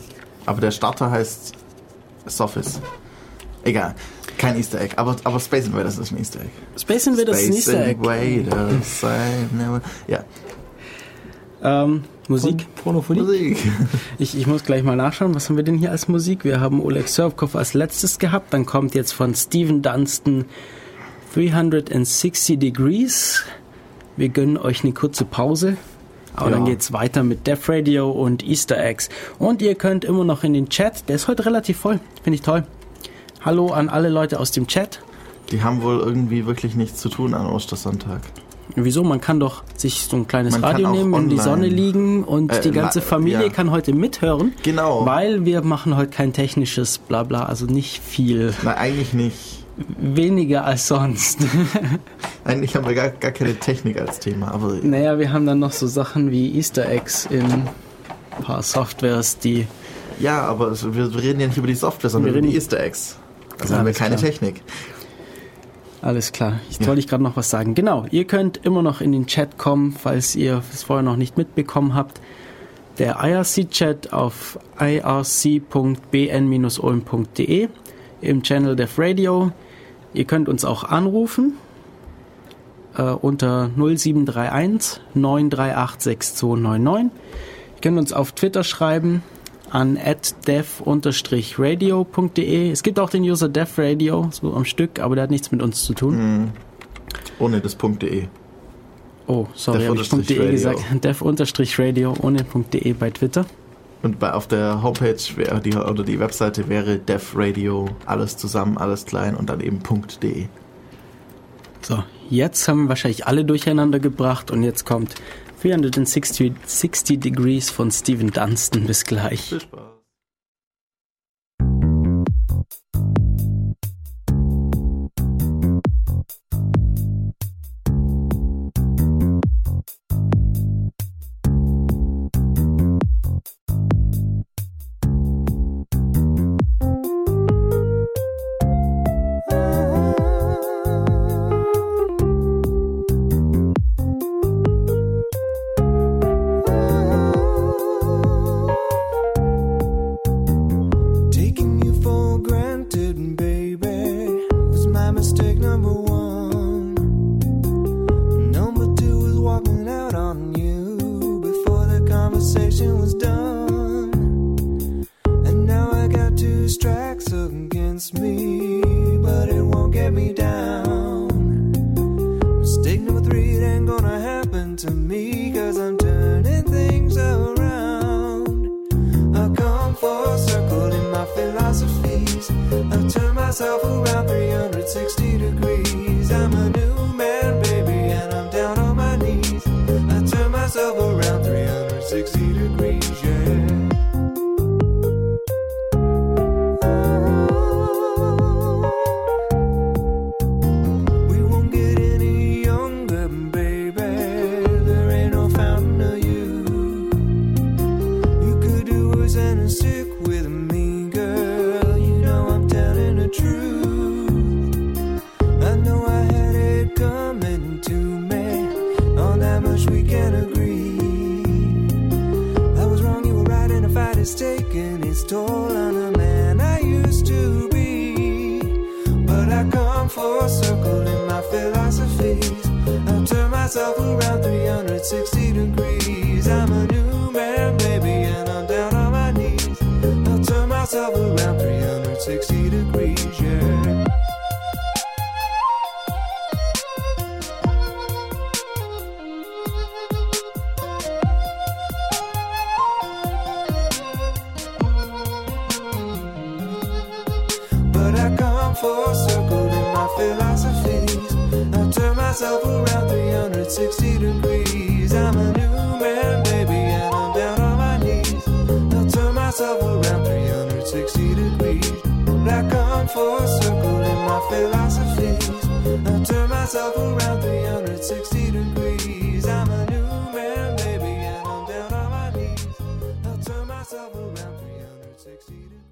aber der Starter heißt Soffice. Egal, kein Easter Egg, aber, aber Space Invaders ist ein Easter Egg. Space Invaders ist ein Space Easter Egg. Invaders. Ja, Ähm, Musik. Pornophonie. Musik. *laughs* Ich, ich muss gleich mal nachschauen, was haben wir denn hier als Musik? Wir haben Oleg Surfkov als letztes gehabt, dann kommt jetzt von Steven Dunstan 360 Degrees. Wir gönnen euch eine kurze Pause. Aber Ja. dann geht's weiter mit Def Radio und Easter Eggs. Und ihr könnt immer noch in den Chat, der ist heute relativ voll, finde ich toll. Hallo an alle Leute aus dem Chat. Die haben wohl irgendwie wirklich nichts zu tun an Ostersonntag. Wieso? Man kann doch sich so ein kleines Man Radio nehmen, in die online- Sonne liegen und Äh, die ganze Familie ja. kann heute mithören. Genau. Weil wir machen heute kein technisches Blabla, also nicht viel. Nein, eigentlich nicht. Weniger als sonst. *laughs* Eigentlich haben wir gar, gar keine Technik als Thema, aber naja, wir haben dann noch so Sachen wie Easter Eggs in ein paar Softwares, die. ja, aber wir, reden ja nicht über die Software, sondern Wir über die Easter Eggs. Also Ja, haben wir keine klar. Technik. Alles klar. Ich Ja. wollte ich gerade noch was sagen. Genau, ihr könnt immer noch in den Chat kommen, falls ihr es vorher noch nicht mitbekommen habt. Der IRC-Chat auf irc.bn-olm.de im Channel Def Radio. Ihr könnt uns auch anrufen äh, unter 0731 938 6299. Ihr könnt uns auf Twitter schreiben an dev-radio.de. Es gibt auch den User devradio, so am Stück, aber der hat nichts mit uns zu tun. Mhm. Ohne das .de. Oh, sorry, habe ich .de gesagt. *laughs* dev-radio ohne .de bei Twitter. Und bei, auf der Homepage wäre die, oder die Webseite wäre devradio, alles zusammen, alles klein und dann eben .de. So, jetzt haben wir wahrscheinlich alle durcheinander gebracht und jetzt kommt 360 60 Degrees von Steven Dunstan. Bis gleich. Viel Spaß. Myself around 360 degrees. Myself around 360 degrees. I'm a new man, baby, and I'm down on my knees. I'll turn myself around 360 degrees.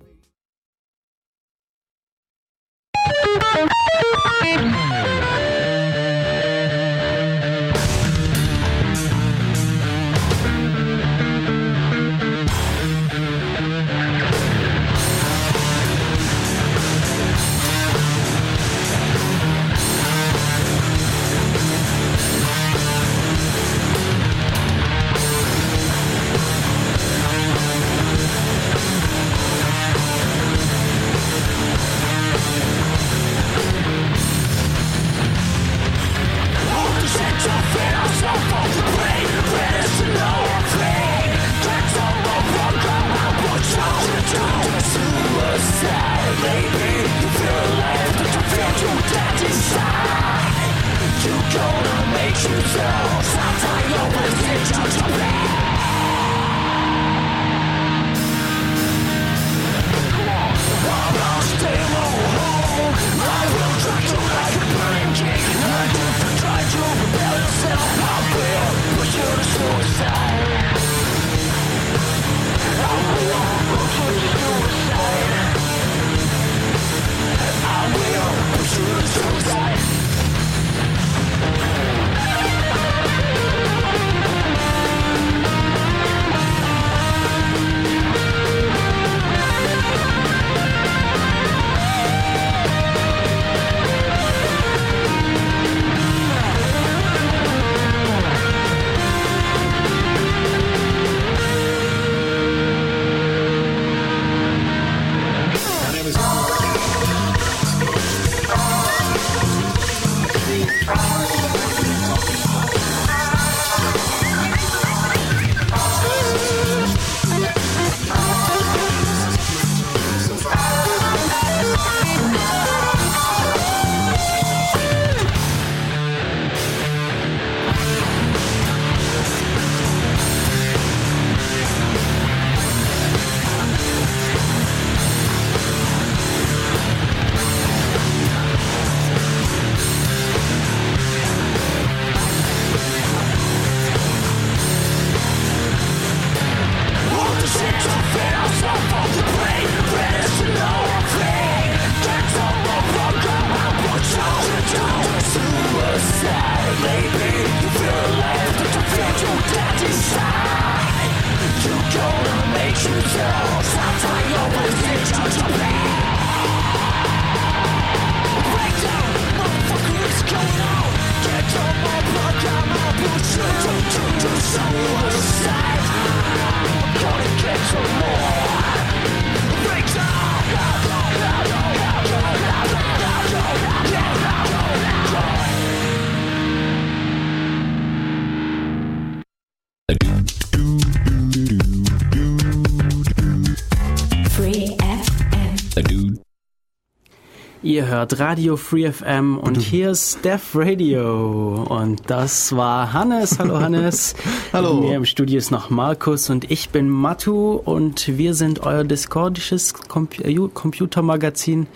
Ihr hört Radio Free FM und hier ist Def Radio. Und das war Hannes. Hallo Hannes. *laughs* Hallo. Mir im Studio ist noch Markus und ich bin Matu und wir sind euer discordisches äh, Computermagazin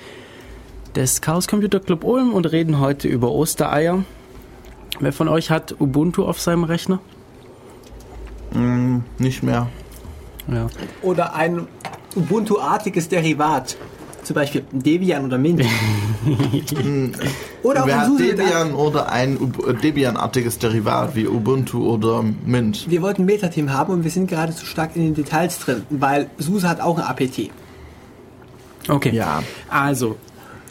des Chaos Computer Club Ulm und reden heute über Ostereier. Wer von euch hat Ubuntu auf seinem Rechner? Mm, nicht mehr. Ja. Oder ein Ubuntu-artiges Derivat. Zum Beispiel Debian oder Mint. *laughs* oder auch Wer ein hat Debian oder ein Debian-artiges Derivat wie Ubuntu oder Mint? Wir wollten ein Meta-Team haben und wir sind gerade zu stark in den Details drin, weil SUSE hat auch ein APT. Okay. Ja. Also,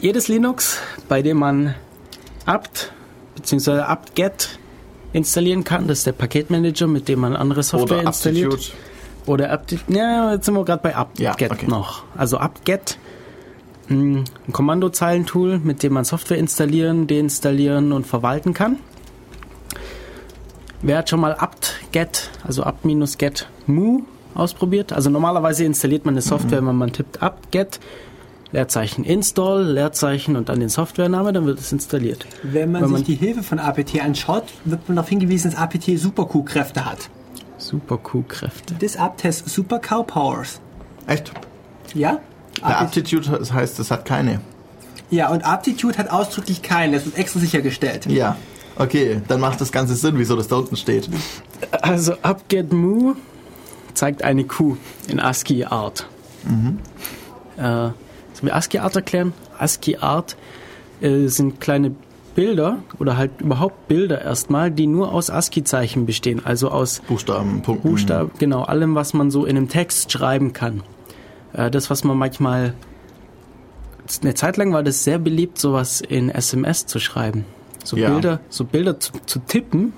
jedes Linux, bei dem man apt bzw. apt-get installieren kann, das ist der Paketmanager, mit dem man andere Software Oder installiert. Aptitude. Oder apt ja, jetzt sind wir gerade bei apt-get Ja, okay. noch. Also apt-get, ein Kommandozeilentool, mit dem man Software installieren, deinstallieren und verwalten kann. Wer hat schon mal apt-get, also apt-get mu ausprobiert? Also normalerweise installiert man eine Software, wenn man tippt apt-get, Leerzeichen install, Leerzeichen und dann den Softwarename, dann wird es installiert. Wenn man Wenn sich man- die Hilfe von APT anschaut, wird man darauf hingewiesen, dass APT Super-Q-Kräfte hat. Super Q-Kräfte. This apt has Super Cow Powers. Echt? Ja? Bei APT Aptitude das heißt, es hat keine. Ja, und Aptitude hat ausdrücklich keinen, das wird extra sichergestellt. Ja. Okay, dann macht das Ganze Sinn, wieso das da unten steht. Also Upget Moo zeigt eine Kuh in ASCII Art. Äh, sollen wir ASCII Art erklären? ASCII Art äh, sind kleine Bilder oder halt überhaupt Bilder erstmal, die nur aus ASCII-Zeichen bestehen, also aus Buchstaben, Punkten. Buchstaben, genau, allem, was man so in einem Text schreiben kann. Äh, das, was man manchmal, eine Zeit lang war das sehr beliebt, sowas in SMS zu schreiben. So Ja. Bilder, so Bilder zu, zu tippen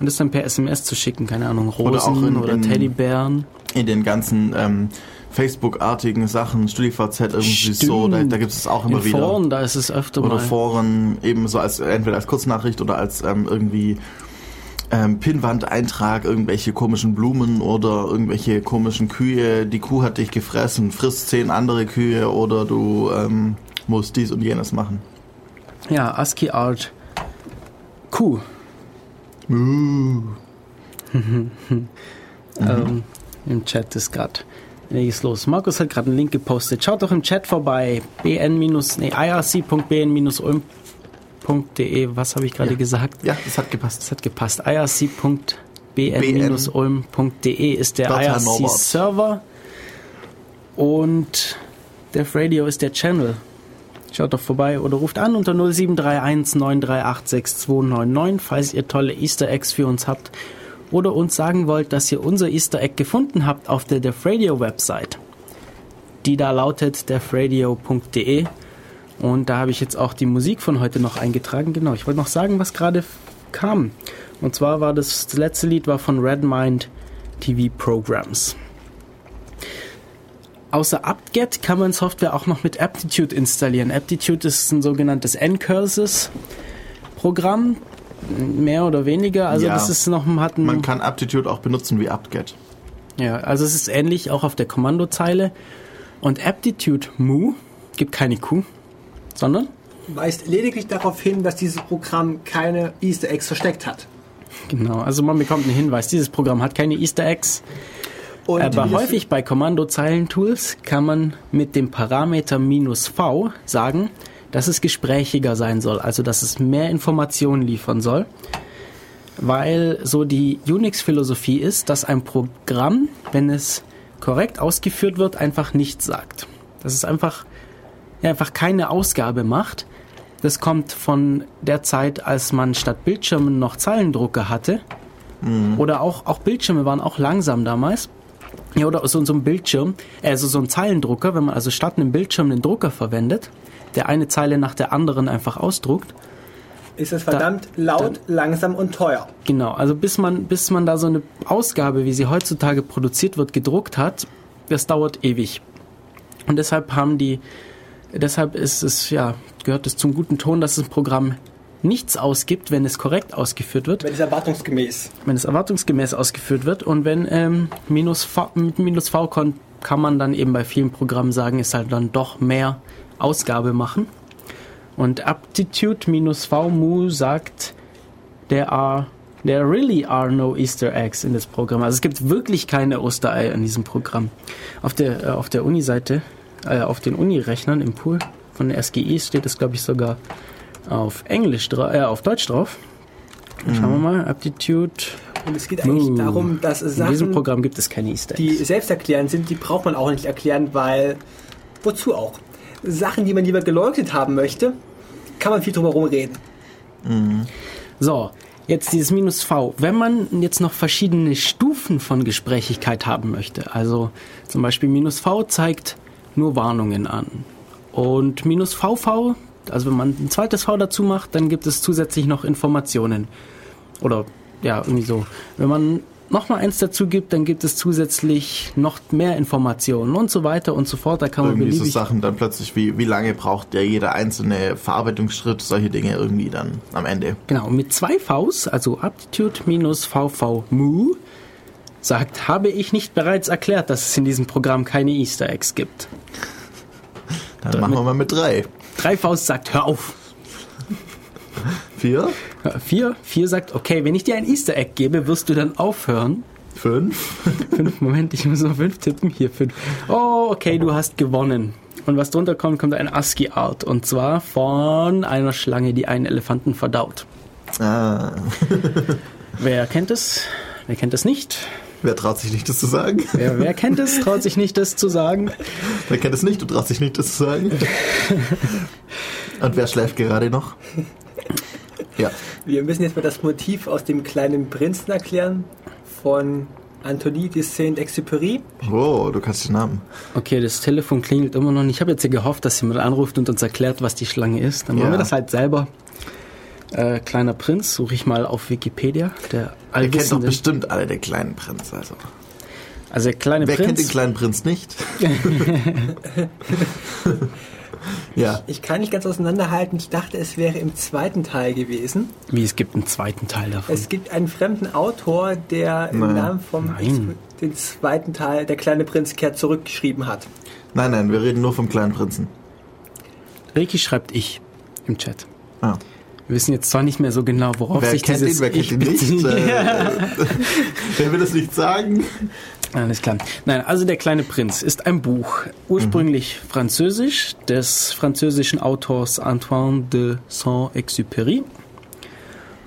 und das dann per SMS zu schicken, keine Ahnung, Rosen Oder oder, auch in- in- Teddybären. In den ganzen ähm, Facebook-artigen Sachen, StudiVZ irgendwie so, da, da gibt es auch immer in wieder. Foren, da ist es öfter oder mal. Foren eben so als entweder als Kurznachricht oder als ähm, irgendwie ähm, Pinnwand-Eintrag, irgendwelche komischen Blumen oder irgendwelche komischen Kühe. Die Kuh hat dich gefressen, frisst zehn andere Kühe oder du ähm, musst dies und jenes machen. Ja, ASCII Art. Kuh. *laughs* ähm, Im Chat ist gerade einiges los. Markus hat gerade einen Link gepostet. Schaut doch im Chat vorbei. bn- irc.bn-ulm.de. Was habe ich gerade Ja. gesagt? Ja, das hat gepasst. Das hat gepasst. irc.bn-ulm.de ist der. IRC-Server und Def Radio ist der Channel. Schaut doch vorbei oder ruft an unter 0731 938 6299, falls ihr tolle Easter Eggs für uns habt oder uns sagen wollt, dass ihr unser Easter Egg gefunden habt auf der Def Radio Website. Die da lautet defradio.de und da habe ich jetzt auch die Musik von heute noch eingetragen. Genau, ich wollte noch sagen, was gerade kam. Und zwar war das, das letzte Lied war von Redmind TV Programs. Außer apt-get kann man Software auch noch mit Aptitude installieren. Aptitude ist ein sogenanntes N-Curses-Programm, mehr oder weniger. Also Ja. das ist noch hat Man kann Aptitude auch benutzen wie apt-get. ja, also es ist ähnlich auch auf der Kommandozeile. Und Aptitude Moo gibt keine Q, sondern Weist lediglich darauf hin, dass dieses Programm keine Easter Eggs versteckt hat. genau. Also man bekommt einen Hinweis. Dieses Programm hat keine Easter Eggs. Und Aber das- häufig bei Kommandozeilentools kann man mit dem Parameter minus V sagen, dass es gesprächiger sein soll, also dass es mehr Informationen liefern soll. Weil so die Unix-Philosophie ist, dass ein Programm, wenn es korrekt ausgeführt wird, einfach nichts sagt. Dass es einfach, einfach keine Ausgabe macht. Das kommt von der Zeit, als man statt Bildschirmen noch Zeilendrucker hatte. Oder auch, auch Bildschirme waren auch langsam damals. Ja, oder so, so ein Bildschirm, also so ein Zeilendrucker, wenn man also statt einem Bildschirm einen Drucker verwendet, der eine Zeile nach der anderen einfach ausdruckt. ist es verdammt laut, langsam und teuer. Genau, also bis man, bis man da so eine Ausgabe, wie sie heutzutage produziert wird, gedruckt hat, das dauert ewig. Und deshalb haben die, deshalb ist es, ja, gehört es zum guten Ton, dass das Programm nichts ausgibt, wenn es korrekt ausgeführt wird. Wenn es erwartungsgemäß. wenn es erwartungsgemäß ausgeführt wird und wenn ähm, minus v, mit minus V kon, kann man dann eben bei vielen Programmen sagen, ist halt dann doch mehr Ausgabe machen. Und Aptitude minus V mu sagt, there are there really are no Easter eggs in das Programm. Also es gibt wirklich keine Ostereier in diesem Programm. Auf der äh, auf der Uni-Seite, äh, auf den Uni-Rechnern im Pool von der SGI steht es glaube ich sogar auf Englisch, äh, auf Deutsch drauf. Schauen wir mal, Aptitude. Und es geht eigentlich Uh, darum, dass In diesem Sachen, Programm gibt es keine Easter die selbsterklärend sind, die braucht man auch nicht erklären, weil wozu auch? Sachen, die man lieber geleugnet haben möchte, kann man viel drüber reden. So, jetzt dieses minus V. Wenn man jetzt noch verschiedene Stufen von Gesprächigkeit haben möchte, also zum Beispiel minus V zeigt nur Warnungen an. Und minus VV, also wenn man ein zweites V dazu macht, dann gibt es zusätzlich noch Informationen. Oder ja, irgendwie so. Wenn man nochmal eins dazu gibt, dann gibt es zusätzlich noch mehr Informationen und so weiter und so fort. Da kann man Irgendwie so Sachen dann plötzlich, wie, wie lange braucht der jeder einzelne Verarbeitungsschritt, solche Dinge irgendwie dann am Ende. Genau, mit zwei Vs, also Aptitude minus VV mu, sagt, habe ich nicht bereits erklärt, dass es in diesem Programm keine Easter Eggs gibt. Dann machen wir mal mit drei. Drei Vs sagt, hör auf. Vier, Vier, vier sagt, okay, wenn ich dir ein Easter Egg gebe, wirst du dann aufhören. fünf, Fünf, Moment, ich muss noch fünf tippen. Hier, fünf. Oh, okay, du hast gewonnen. Und was drunter kommt, kommt ein ASCII-Art. Und zwar von einer Schlange, die einen Elefanten verdaut. Ah, Wer kennt es? Wer kennt es nicht? Wer traut sich nicht, das zu sagen? Wer, wer kennt es, traut sich nicht, das zu sagen. Wer kennt es nicht und traut sich nicht, das zu sagen? Und wer schläft gerade noch? Ja. Wir müssen jetzt mal das Motiv aus dem kleinen Prinzen erklären von Antonie de Saint-Exupéry. Oh, du kannst den Namen. Okay, das Telefon klingelt immer noch nicht. Ich habe jetzt hier gehofft, dass jemand anruft und uns erklärt, was die Schlange ist. Dann machen Ja. wir das halt selber. Äh, Kleiner Prinz, suche ich mal auf Wikipedia. Der Ihr kennt doch bestimmt alle den kleinen Prinz. Also. Also der kleine Wer kennt den Prinz. kleinen Prinz nicht? *laughs* ja. Ich kann nicht ganz auseinanderhalten. Ich dachte, es wäre im zweiten Teil gewesen. Wie es gibt einen zweiten Teil davon. Es gibt einen fremden Autor, der im. Namen vom Nein. den zweiten Teil, der kleine Prinz kehrt zurückgeschrieben hat. Nein, nein, wir reden nur vom kleinen Prinzen. Ricky schreibt ich im Chat. Ah. Wir wissen jetzt zwar nicht mehr so genau, worauf Wer sich kennt dieses ihn, wer kennt ihn nicht? Äh, *laughs* wer will es nicht sagen? Alles klar. Nein, also der kleine Prinz ist ein Buch, ursprünglich französisch, des französischen Autors Antoine de Saint-Exupéry.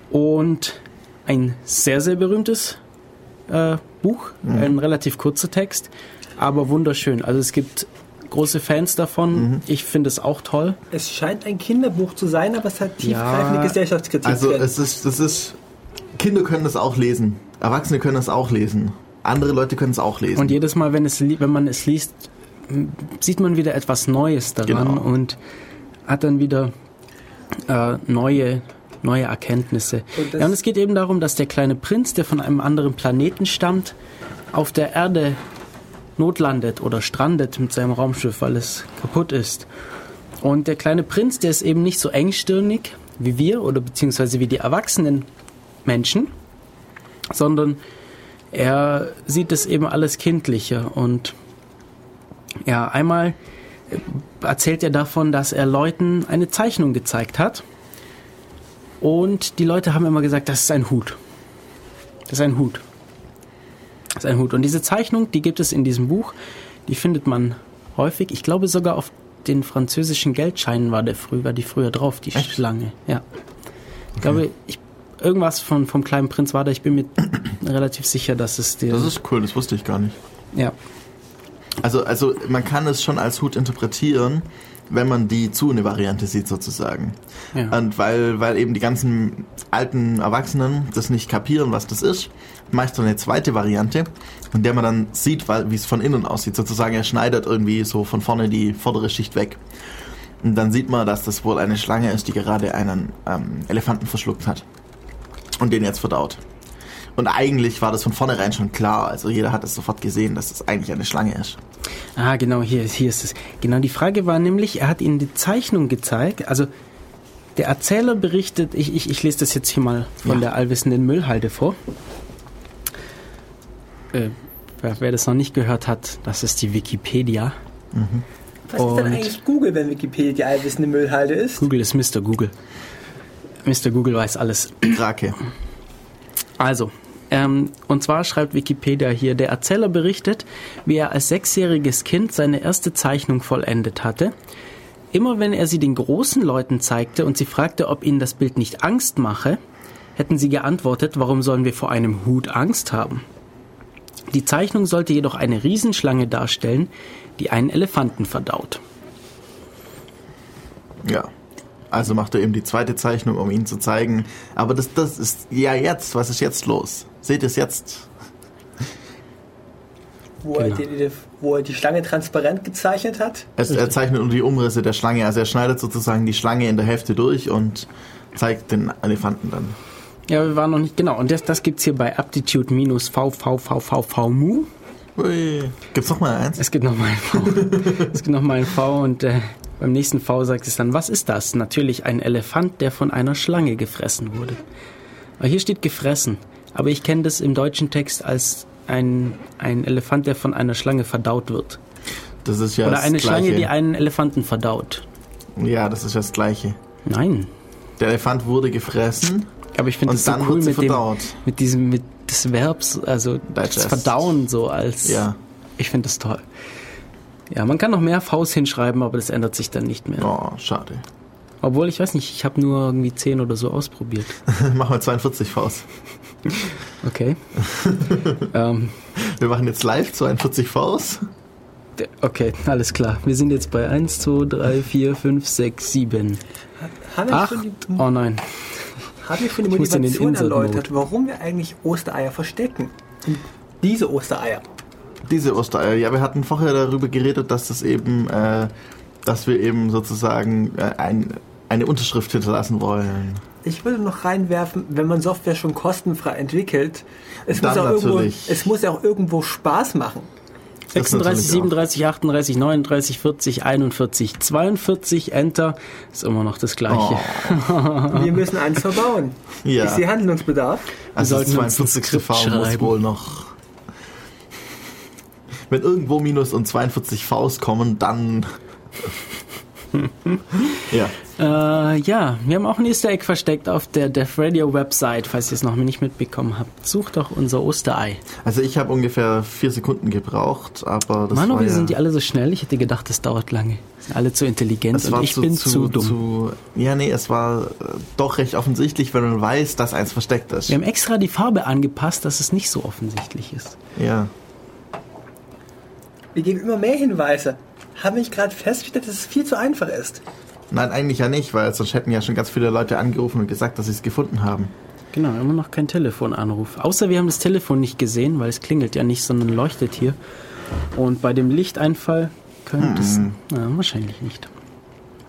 Und ein sehr, sehr berühmtes äh, Buch, ein relativ kurzer Text, aber wunderschön. Also es gibt große Fans davon. Ich finde es auch toll. Es scheint ein Kinderbuch zu sein, aber es hat tiefgreifende Ja, Gesellschaftskritik Also drin. es ist, das ist, Kinder können das auch lesen. Erwachsene können das auch lesen. Andere Leute können es auch lesen. Und jedes Mal, wenn, es, wenn man es liest, sieht man wieder etwas Neues daran Genau. und hat dann wieder äh, neue, neue Erkenntnisse. Und ja, und es geht eben darum, dass der kleine Prinz, der von einem anderen Planeten stammt, auf der Erde notlandet oder strandet mit seinem Raumschiff, weil es kaputt ist. Und der kleine Prinz, der ist eben nicht so engstirnig wie wir oder beziehungsweise wie die erwachsenen Menschen, sondern er sieht es eben alles kindlicher und ja, einmal äh, erzählt er davon, dass er Leuten eine Zeichnung gezeigt hat und die Leute haben immer gesagt, das ist ein Hut. Das ist ein Hut. Das ist ein Hut. Und diese Zeichnung, die gibt es in diesem Buch, die findet man häufig. Ich glaube sogar auf den französischen Geldscheinen war der früher, war die früher drauf, die Schlange. Ja. Ich glaube, ich, irgendwas von, vom kleinen Prinz war da. Ich bin mir relativ sicher, dass es der. das ist cool, das wusste ich gar nicht. ja. Also, also man kann es schon als Hut interpretieren, wenn man die Zune-Variante sieht sozusagen. Ja. Und weil, weil eben die ganzen alten Erwachsenen das nicht kapieren, was das ist, meist so eine zweite Variante, in der man dann sieht, wie es von innen aussieht. Sozusagen, er schneidet irgendwie so von vorne die vordere Schicht weg. Und dann sieht man, dass das wohl eine Schlange ist, die gerade einen ähm, Elefanten verschluckt hat. Und den jetzt verdaut. Und eigentlich war das von vornherein schon klar. Also jeder hat es sofort gesehen, dass es eigentlich eine Schlange ist. Ah, genau, hier, hier ist es. Genau, die Frage war nämlich, er hat ihnen die Zeichnung gezeigt. Also, der Erzähler berichtet, ich, ich, ich lese das jetzt hier mal von Ja. der allwissenden Müllhalde vor. Äh, wer, wer das noch nicht gehört hat, das ist die Wikipedia. Was ist denn und- eigentlich Google, wenn Wikipedia allwissende Müllhalde ist? Google ist Mr. Google. Mr. Google weiß alles. Krake. Also, ähm, und zwar schreibt Wikipedia hier, der Erzähler berichtet, wie er als sechsjähriges Kind seine erste Zeichnung vollendet hatte. Immer wenn er sie den großen Leuten zeigte und sie fragte, ob ihnen das Bild nicht Angst mache, hätten sie geantwortet, warum sollen wir vor einem Hut Angst haben? Die Zeichnung sollte jedoch eine Riesenschlange darstellen, die einen Elefanten verdaut. Ja. Also macht er eben die zweite Zeichnung, um ihn zu zeigen. Aber das, das ist ja jetzt. Was ist jetzt los? Seht ihr es jetzt? Wo, er Genau. die, wo er die Schlange transparent gezeichnet hat? Es, er zeichnet nur die Umrisse der Schlange. Also er schneidet sozusagen die Schlange in der Hälfte durch und zeigt den Elefanten dann. Ja, wir waren noch nicht genau. Und das, das gibt's hier bei Aptitude-VVVVVMU. Ui. Gibt's noch mal eins? Es gibt noch mal ein V. *laughs* es gibt noch mal ein V und äh, beim nächsten V sagt es dann, was ist das? Natürlich ein Elefant, der von einer Schlange gefressen wurde. Aber hier steht gefressen. Aber ich kenne das im deutschen Text als ein, ein Elefant, der von einer Schlange verdaut wird. Das ist ja Oder das eine Gleiche. Schlange, die einen Elefanten verdaut. Ja, das ist ja das Gleiche. Nein. Der Elefant wurde gefressen Aber ich finde es so dann cool mit dem, verdaut. mit diesem, mit des Verbs, also das Digest. Verdauen so als. Ja. Ich finde das toll. Ja, man kann noch mehr Vs hinschreiben, aber das ändert sich dann nicht mehr. Oh, schade. Obwohl, ich weiß nicht, ich habe nur irgendwie 10 oder so ausprobiert. *laughs* Machen wir 42 Vs. Okay. *laughs* ähm, Wir machen jetzt live 42 Vs. okay, alles klar. Wir sind jetzt bei 1, 2, 3, 4, 5, 6, 7, Haben wir 8. schon die, Oh nein. Haben wir schon die Motivation erläutert, warum wir eigentlich Ostereier verstecken? Diese Ostereier. Diese Ostereier. Ja, wir hatten vorher darüber geredet, dass das eben, äh, dass wir eben sozusagen äh, ein, eine Unterschrift hinterlassen wollen. Ich würde noch reinwerfen, wenn man Software schon kostenfrei entwickelt, es, Dann muss, auch irgendwo, es muss ja auch irgendwo Spaß machen. Das 36, natürlich auch. 37, 38, 39, 40, 41, 42, Enter. Ist immer noch das gleiche. Oh, Wir müssen eins verbauen. *laughs* ja. Ich sehe Handlungsbedarf. Also das sollten uns ein 42. Skript V muss wohl noch. Wenn irgendwo Minus und 42 Vs kommen, dann. *laughs* ja. Äh, ja, wir haben auch ein Easter Egg versteckt auf der Death Radio Website, falls ihr es noch nicht mitbekommen habt. Sucht doch unser Osterei. Also ich habe ungefähr vier Sekunden gebraucht, aber das Mann, war wie ja, sind die alle so schnell? Ich hätte gedacht, das dauert lange. Sind alle zu intelligent und ich zu, bin zu, zu, dumm. Zu, ja, nee, es war äh, doch recht offensichtlich, wenn man weiß, dass eins versteckt ist. Wir haben extra die Farbe angepasst, dass es nicht so offensichtlich ist. Ja. Wir geben immer mehr Hinweise. Habe ich gerade festgestellt, dass es viel zu einfach ist. Nein, eigentlich ja nicht, weil sonst hätten ja schon ganz viele Leute angerufen und gesagt, dass sie es gefunden haben. Genau, immer noch kein Telefonanruf. Außer wir haben das Telefon nicht gesehen, weil es klingelt ja nicht, sondern leuchtet hier. Und bei dem Lichteinfall könnte es. Na, wahrscheinlich nicht.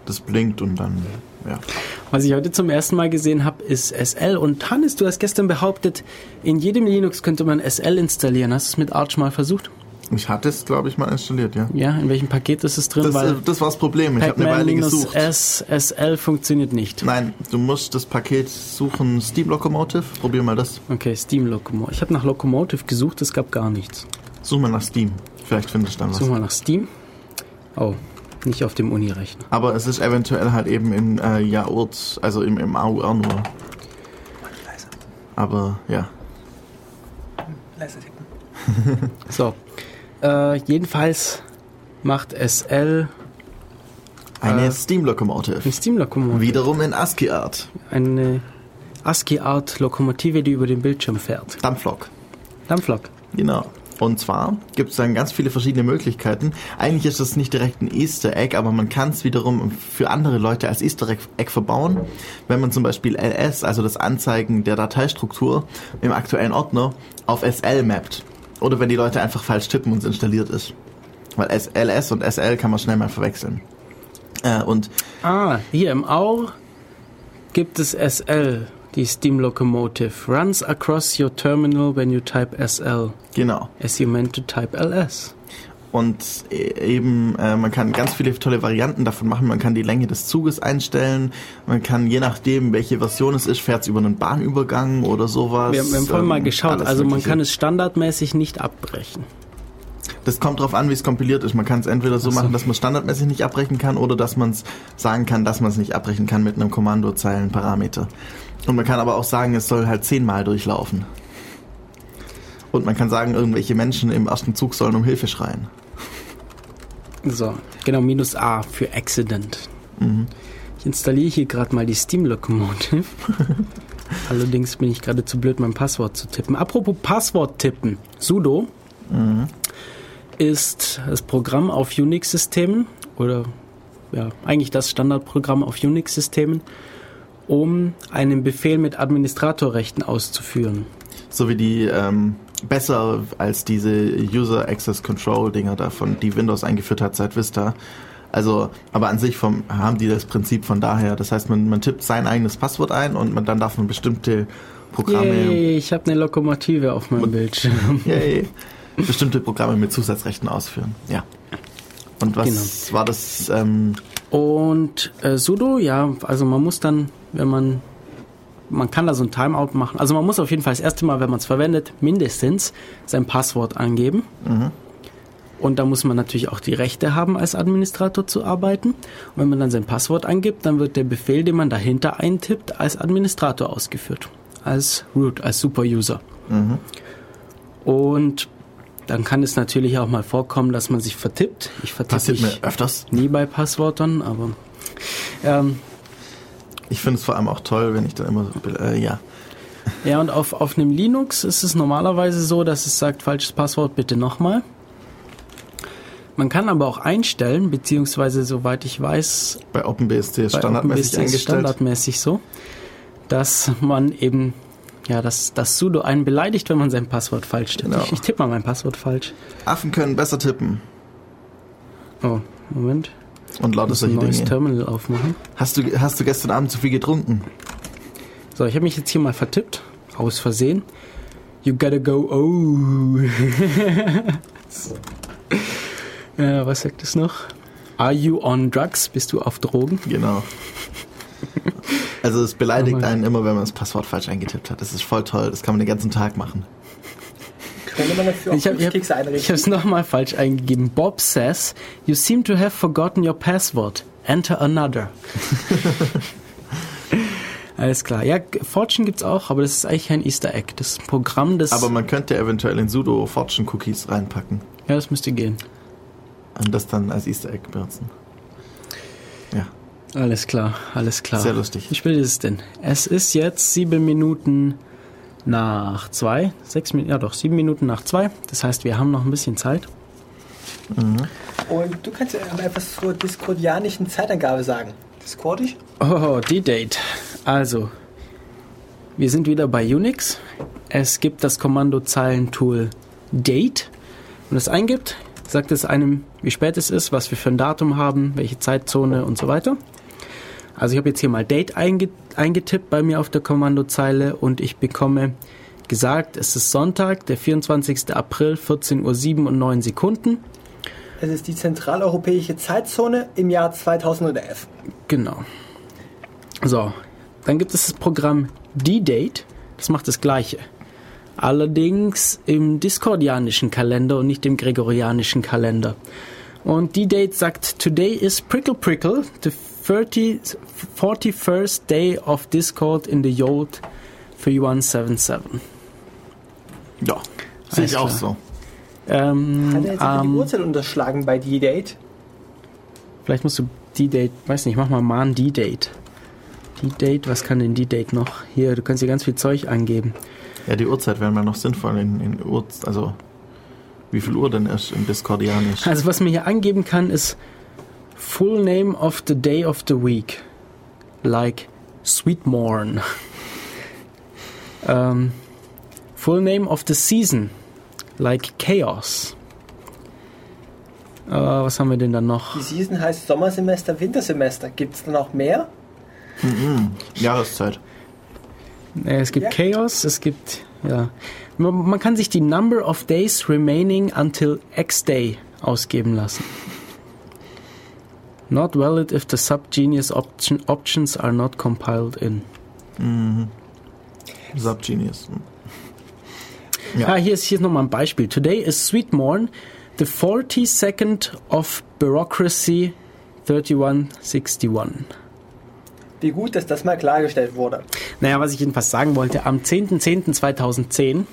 Das blinkt und dann, ja. Was ich heute zum ersten Mal gesehen habe, ist SL. Und Hannes, du hast gestern behauptet, in jedem Linux könnte man SL installieren. Hast du es mit Arch mal versucht? Ich hatte es, glaube ich, mal installiert, ja. Ja, in welchem Paket ist es drin? Das, weil äh, das war das Problem. Ich habe eine Weile gesucht. S SL funktioniert nicht. Nein, du musst das Paket suchen, Steam Locomotive. Probier mal das. Okay, Steam Locomotive. Ich habe nach Locomotive gesucht, es gab gar nichts. Such mal nach Steam. Vielleicht findest du dann was. Suchen wir nach Steam. Oh, nicht auf dem Uni-Rechner. Aber es ist eventuell halt eben in äh, Jaurt, also im, im AUR nur. Aber ja. Leise tippen. *laughs* *laughs* So. Äh, jedenfalls macht SL Eine Äh, Steam Locomotive. ein Steam Locomotive. Wiederum in ASCII Art. Eine ASCII-Art-Lokomotive, die über den Bildschirm fährt. Dampflok. Dampflok. Genau. Und zwar gibt es dann ganz viele verschiedene Möglichkeiten. Eigentlich ist das nicht direkt ein Easter Egg, aber man kann es wiederum für andere Leute als Easter Egg- Egg verbauen. Wenn man zum Beispiel LS, also das Anzeigen der Dateistruktur im aktuellen Ordner, auf SL mappt. Oder wenn die Leute einfach falsch tippen und es installiert ist. Weil LS und SL kann man schnell mal verwechseln. Äh, und Ah, hier im AUR gibt es SL, die Steam Locomotive. Runs across your terminal when you type SL. genau. As you meant to type LS. Und e- eben, äh, man kann ganz viele tolle Varianten davon machen. Man kann die Länge des Zuges einstellen. Man kann, je nachdem, welche Version es ist, fährt es über einen Bahnübergang oder sowas. Wir, wir haben vorhin mal Ähm, geschaut, alles also man kann es standardmäßig nicht abbrechen. Das kommt drauf an, wie es kompiliert ist. Man kann es entweder so so. machen, dass man standardmäßig nicht abbrechen kann oder dass man es sagen kann, dass man es nicht abbrechen kann mit einem Kommandozeilenparameter. Und man kann aber auch sagen, es soll halt zehnmal durchlaufen. Und man kann sagen, irgendwelche Menschen im ersten Zug sollen um Hilfe schreien. So, genau, minus A für Accident. Mhm. Ich installiere hier gerade mal die Steam Locomotive. *laughs* Allerdings bin ich gerade zu blöd, mein Passwort zu tippen. Apropos Passwort tippen. sudo ist das Programm auf Unix-Systemen oder ja, eigentlich das Standardprogramm auf Unix-Systemen, um einen Befehl mit Administratorrechten auszuführen. So wie die ähm, besser als diese User Access Control Dinger davon, die Windows eingeführt hat seit Vista. Also, aber an sich vom, haben die das Prinzip von daher. Das heißt, man, man tippt sein eigenes Passwort ein und man, dann darf man bestimmte Programme, Yay, ich habe eine Lokomotive auf meinem Bildschirm. *laughs* yay, bestimmte Programme mit Zusatzrechten ausführen. Ja. Und was war das? Ähm, Und äh, sudo, ja, also man muss dann, wenn man, man kann da so ein Timeout machen. Also man muss auf jeden Fall das erste Mal, wenn man es verwendet, mindestens sein Passwort angeben. Und da muss man natürlich auch die Rechte haben, als Administrator zu arbeiten. Und wenn man dann sein Passwort angibt, dann wird der Befehl, den man dahinter eintippt, als Administrator ausgeführt. Als Root, als Superuser. Und Dann kann es natürlich auch mal vorkommen, dass man sich vertippt. Ich vertippe Passiert mich mir öfters. nie bei Passwörtern, aber ähm, Ich finde es vor allem auch toll, wenn ich dann immer so, äh, ja. ja und auf, auf einem Linux ist es normalerweise so, dass es sagt, falsches Passwort bitte nochmal. Man kann aber auch einstellen, beziehungsweise soweit ich weiß, Bei OpenBSD ist bei standardmäßig OpenBSD ist eingestellt. standardmäßig so, dass man eben, ja, dass das Sudo einen beleidigt, wenn man sein Passwort falsch tippt. Genau. Ich, ich tippe mal mein Passwort falsch. Affen können besser tippen Oh, Moment. Und lauter muss ein solche neues Dinge. Terminal aufmachen. Hast du, hast du gestern Abend zu viel getrunken? So, ich habe mich jetzt hier mal vertippt, aus Versehen. You gotta go, oh. *laughs* äh, was sagt es noch? Are you on drugs? Bist du auf Drogen? Genau. Also es beleidigt einen immer, wenn man das Passwort falsch eingetippt hat. Das ist voll toll. Das kann man den ganzen Tag machen. Könnte man dafür auch Ich habe ich es nochmal falsch eingegeben. Bob says, you seem to have forgotten your password. Enter another. *laughs* Alles klar. Ja, Fortune gibt's auch, aber das ist eigentlich kein Easter Egg. Das ist ein Programm, das... Aber man könnte eventuell in sudo Fortune Cookies reinpacken ja, das müsste gehen. und das dann als Easter Egg benutzen. Ja, Alles klar, alles klar. Sehr lustig. Wie spät ist es denn? Es ist jetzt sieben Minuten nach zwei. Sechs Minuten, ja doch, sieben Minuten nach zwei. Das heißt, wir haben noch ein bisschen Zeit. Und du kannst ja mal etwas zur diskordianischen Zeitangabe sagen. Discordisch? Oh, die Date. Also, wir sind wieder bei Unix. Es gibt das Kommandozeilentool date. Wenn man es eingibt, sagt es einem, wie spät es ist, was wir für ein Datum haben, welche Zeitzone und so weiter. Also ich habe jetzt hier mal date einge eingetippt bei mir auf der Kommandozeile und ich bekomme gesagt, es ist Sonntag, der 24. April, 14 Uhr 7 und 9 Sekunden. Es ist die zentraleuropäische Zeitzone im Jahr 2011. Genau. So, dann gibt es das Programm D-Date. Das macht das Gleiche. Allerdings im diskordianischen Kalender und nicht im gregorianischen Kalender. Und D-Date sagt, Today is Prickle Prickle, the 30, 41st day of Discord in the Yod 3177. ja. Sehe ich auch so. Ähm, Hat er jetzt einfach die ähm, Uhrzeit unterschlagen bei D-Date? Vielleicht musst du D-Date, weiß nicht, mach mal Mahn D-Date. D-Date, was kann denn D-Date noch? Hier, du kannst hier ganz viel Zeug angeben. Ja, die Uhrzeit wäre mal noch sinnvoll in, in Uhr, also wie viel Uhr denn ist im Discordianisch? Also was man hier angeben kann, ist Full Name of the Day of the Week. Like Sweet Morn. ähm, full Name of the Season. Like Chaos. Äh, was haben wir denn dann noch? Die Season heißt Sommersemester, Wintersemester. Gibt es dann auch mehr? Jahreszeit. Äh, Es gibt Ja. Chaos, es gibt, ja. Man, man kann sich die Number of Days remaining until X Day ausgeben lassen. Not valid if the subgenius option, options are not compiled in. Subgenius. Ja. Ah, hier ist, hier ist nochmal ein Beispiel. Today is Sweet Morn, the 42nd of Bureaucracy 3161. Wie gut, dass das mal klargestellt wurde. Naja, was ich jedenfalls sagen wollte, am 10.10.2010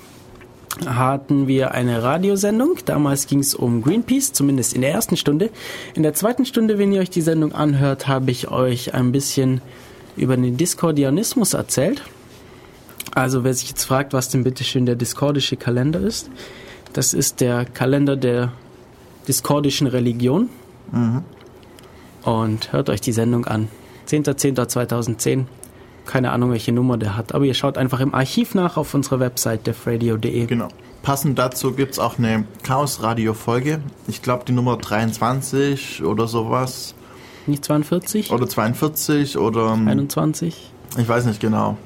hatten wir eine Radiosendung. Damals ging es um Greenpeace, zumindest in der ersten Stunde. In der zweiten Stunde, wenn ihr euch die Sendung anhört, habe ich euch ein bisschen über den Diskordianismus erzählt. Also wer sich jetzt fragt, was denn bitteschön der diskordische Kalender ist, das ist der Kalender der diskordischen Religion. Und hört euch die Sendung an. 10.10.2010. Keine Ahnung, welche Nummer der hat, aber ihr schaut einfach im Archiv nach auf unserer Website defradio.de. Genau. Passend dazu gibt es auch eine Chaos-Radio-Folge. Ich glaube, die Nummer 23 oder sowas. Nicht 42? Oder 42 oder. ähm, 21? Ich weiß nicht genau.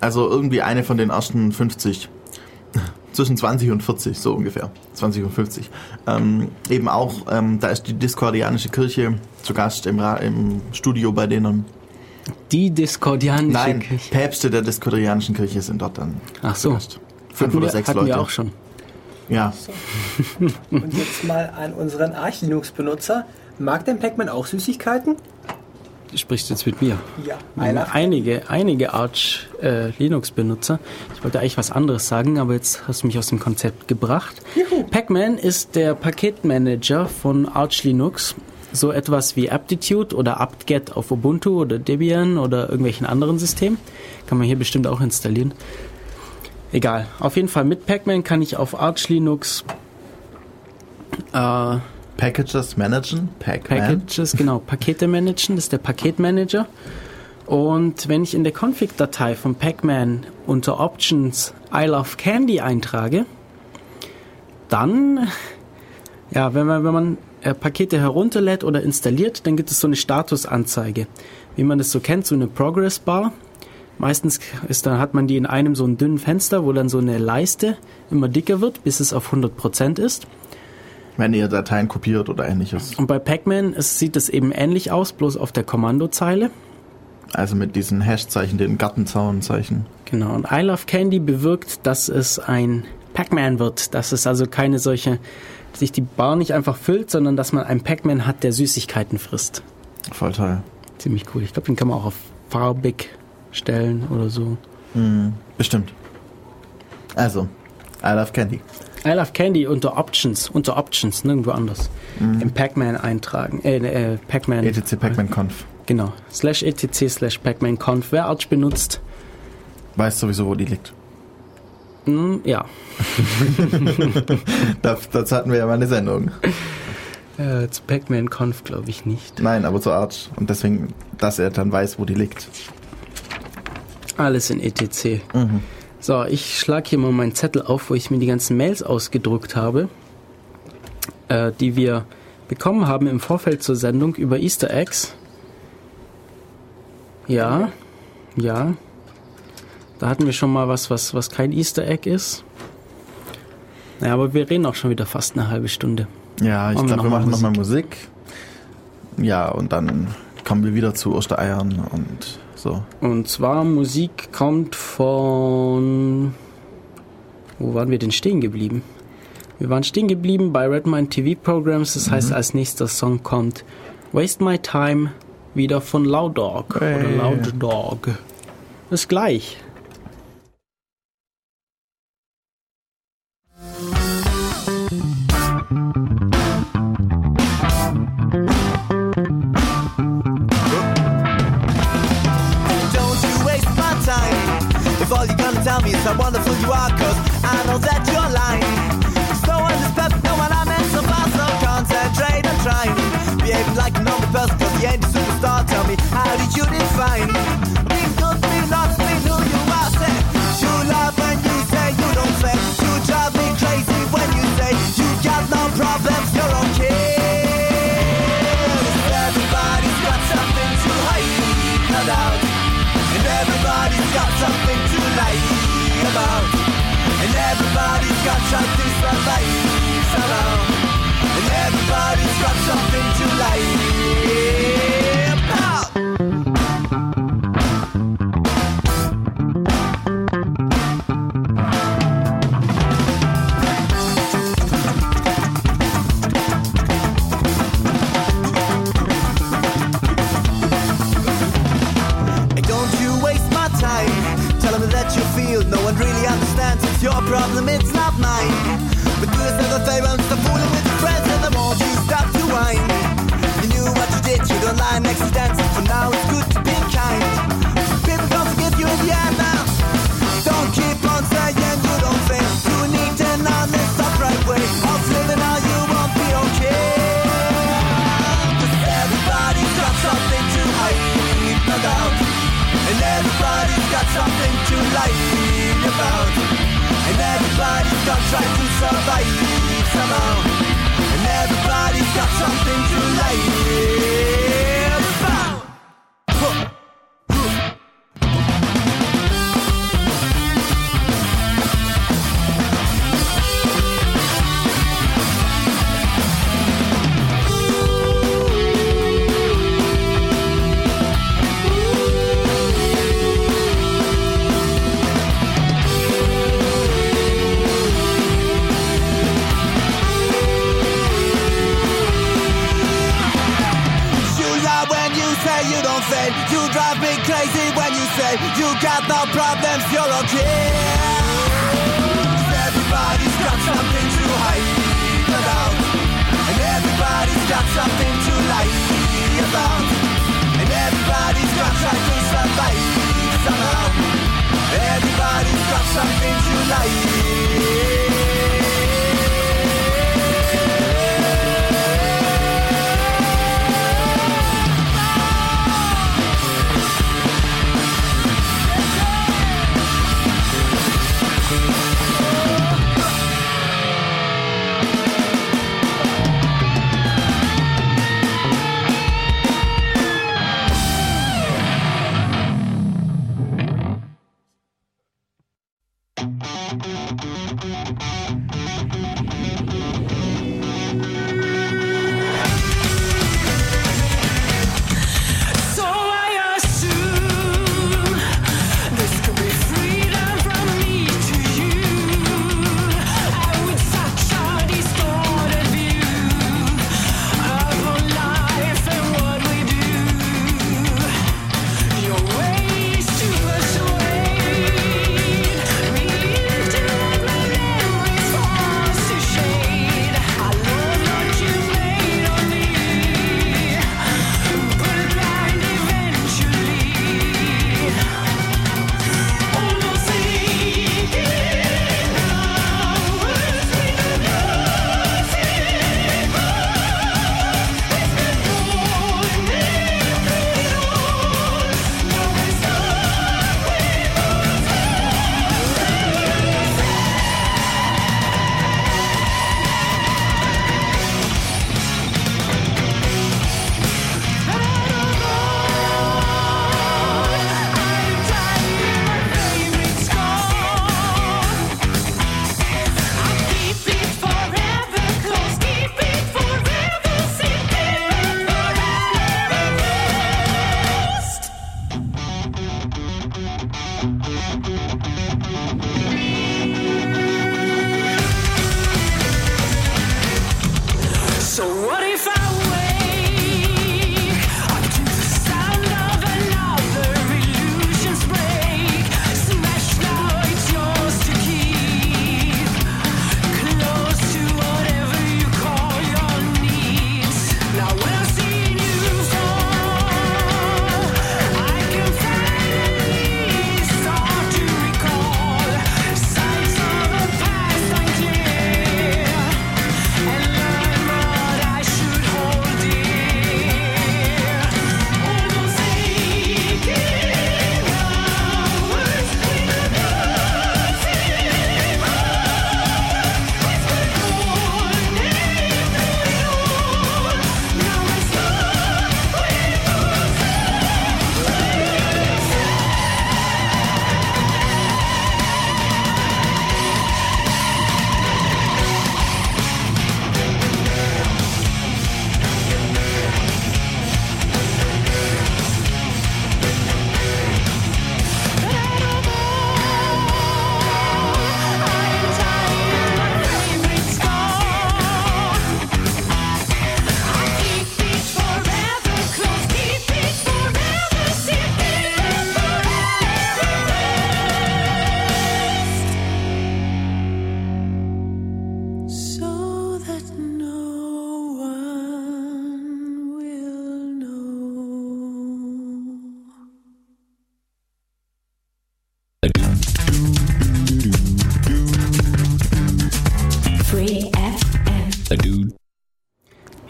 Also irgendwie eine von den ersten 50. *laughs* Zwischen 20 und 40, so ungefähr. 20 und 50. Ähm, eben auch, ähm, da ist die Diskordianische Kirche zu Gast im, Ra im Studio bei denen. Die diskordianische Nein, Kirche. Päpste der Diskordianischen Kirche sind dort dann Ach so. Fünf Hatten oder wir, sechs hatten Leute. wir auch schon. Ja, Und jetzt mal an unseren Arch-Linux-Benutzer. Mag denn Pac-Man auch Süßigkeiten? sprichst du jetzt mit mir. Ja. Einige, einige Arch äh, Linux-Benutzer. Ich wollte eigentlich was anderes sagen, aber jetzt hast du mich aus dem Konzept gebracht. Pacman ist der Paketmanager von Arch Linux. So etwas wie Aptitude oder apt-get auf Ubuntu oder Debian oder irgendwelchen anderen Systemen. Kann man hier bestimmt auch installieren. Egal. Auf jeden Fall mit Pacman kann ich auf Arch Linux äh, Packages managen? Pac-Man? Packages, genau, Pakete managen, das ist der Paketmanager. Und wenn ich in der Config-Datei von Pacman unter Options I Love Candy eintrage, dann, *laughs* ja, wenn man, wenn man äh, Pakete herunterlädt oder installiert, dann gibt es so eine Statusanzeige. Wie man das so kennt, so eine Progress Bar. Meistens ist, dann hat man die in einem so einen dünnen Fenster, wo dann so eine Leiste immer dicker wird, bis es auf 100% ist. Wenn ihr Dateien kopiert oder ähnliches. Und bei Pacman sieht es eben ähnlich aus, bloß auf der Kommandozeile. Also mit diesen Hashzeichen, den Gartenzaunzeichen. Genau. Und I Love Candy bewirkt, dass es ein Pac-Man wird. Dass es also keine solche, sich die Bar nicht einfach füllt, sondern dass man einen Pac-Man hat, der Süßigkeiten frisst. Voll toll. Ziemlich cool. Ich glaube, den kann man auch auf farbig stellen oder so. Mhm. Bestimmt. Also, I love Candy. I Love Candy unter Options, unter Options, nirgendwo anders. Im Pac-Man eintragen. Äh, äh Pac-Man. etc Pacman Conf. Genau. Slash etc slash Pac-Man Conf. Wer Arch benutzt, Weiß sowieso, wo die liegt. Ja. *laughs* Das, das hatten wir ja mal eine Sendung. Äh, zu Pac-Man Conf glaube ich nicht. Nein, aber zur Art. Und deswegen, dass er dann weiß, wo die liegt. Alles in etc. So, ich schlage hier mal meinen Zettel auf, wo ich mir die ganzen Mails ausgedruckt habe, äh, die wir bekommen haben im Vorfeld zur Sendung über Easter Eggs. Ja, ja. Da hatten wir schon mal was, was, was kein Easter Egg ist. Ja, aber wir reden auch schon wieder fast eine halbe Stunde. Ja, ich wir glaube, wir noch mal machen nochmal Musik. Ja, und dann kommen wir wieder zu Ostereiern und so. Und zwar Musik kommt von. Wo waren wir denn stehen geblieben? Wir waren stehen geblieben bei Redmine TV Programs. Das heißt, als nächster Song kommt Waste My Time wieder von Loud Dog oder Hey. Loud Dog. Bis gleich. Problem, it's contract to survive somehow.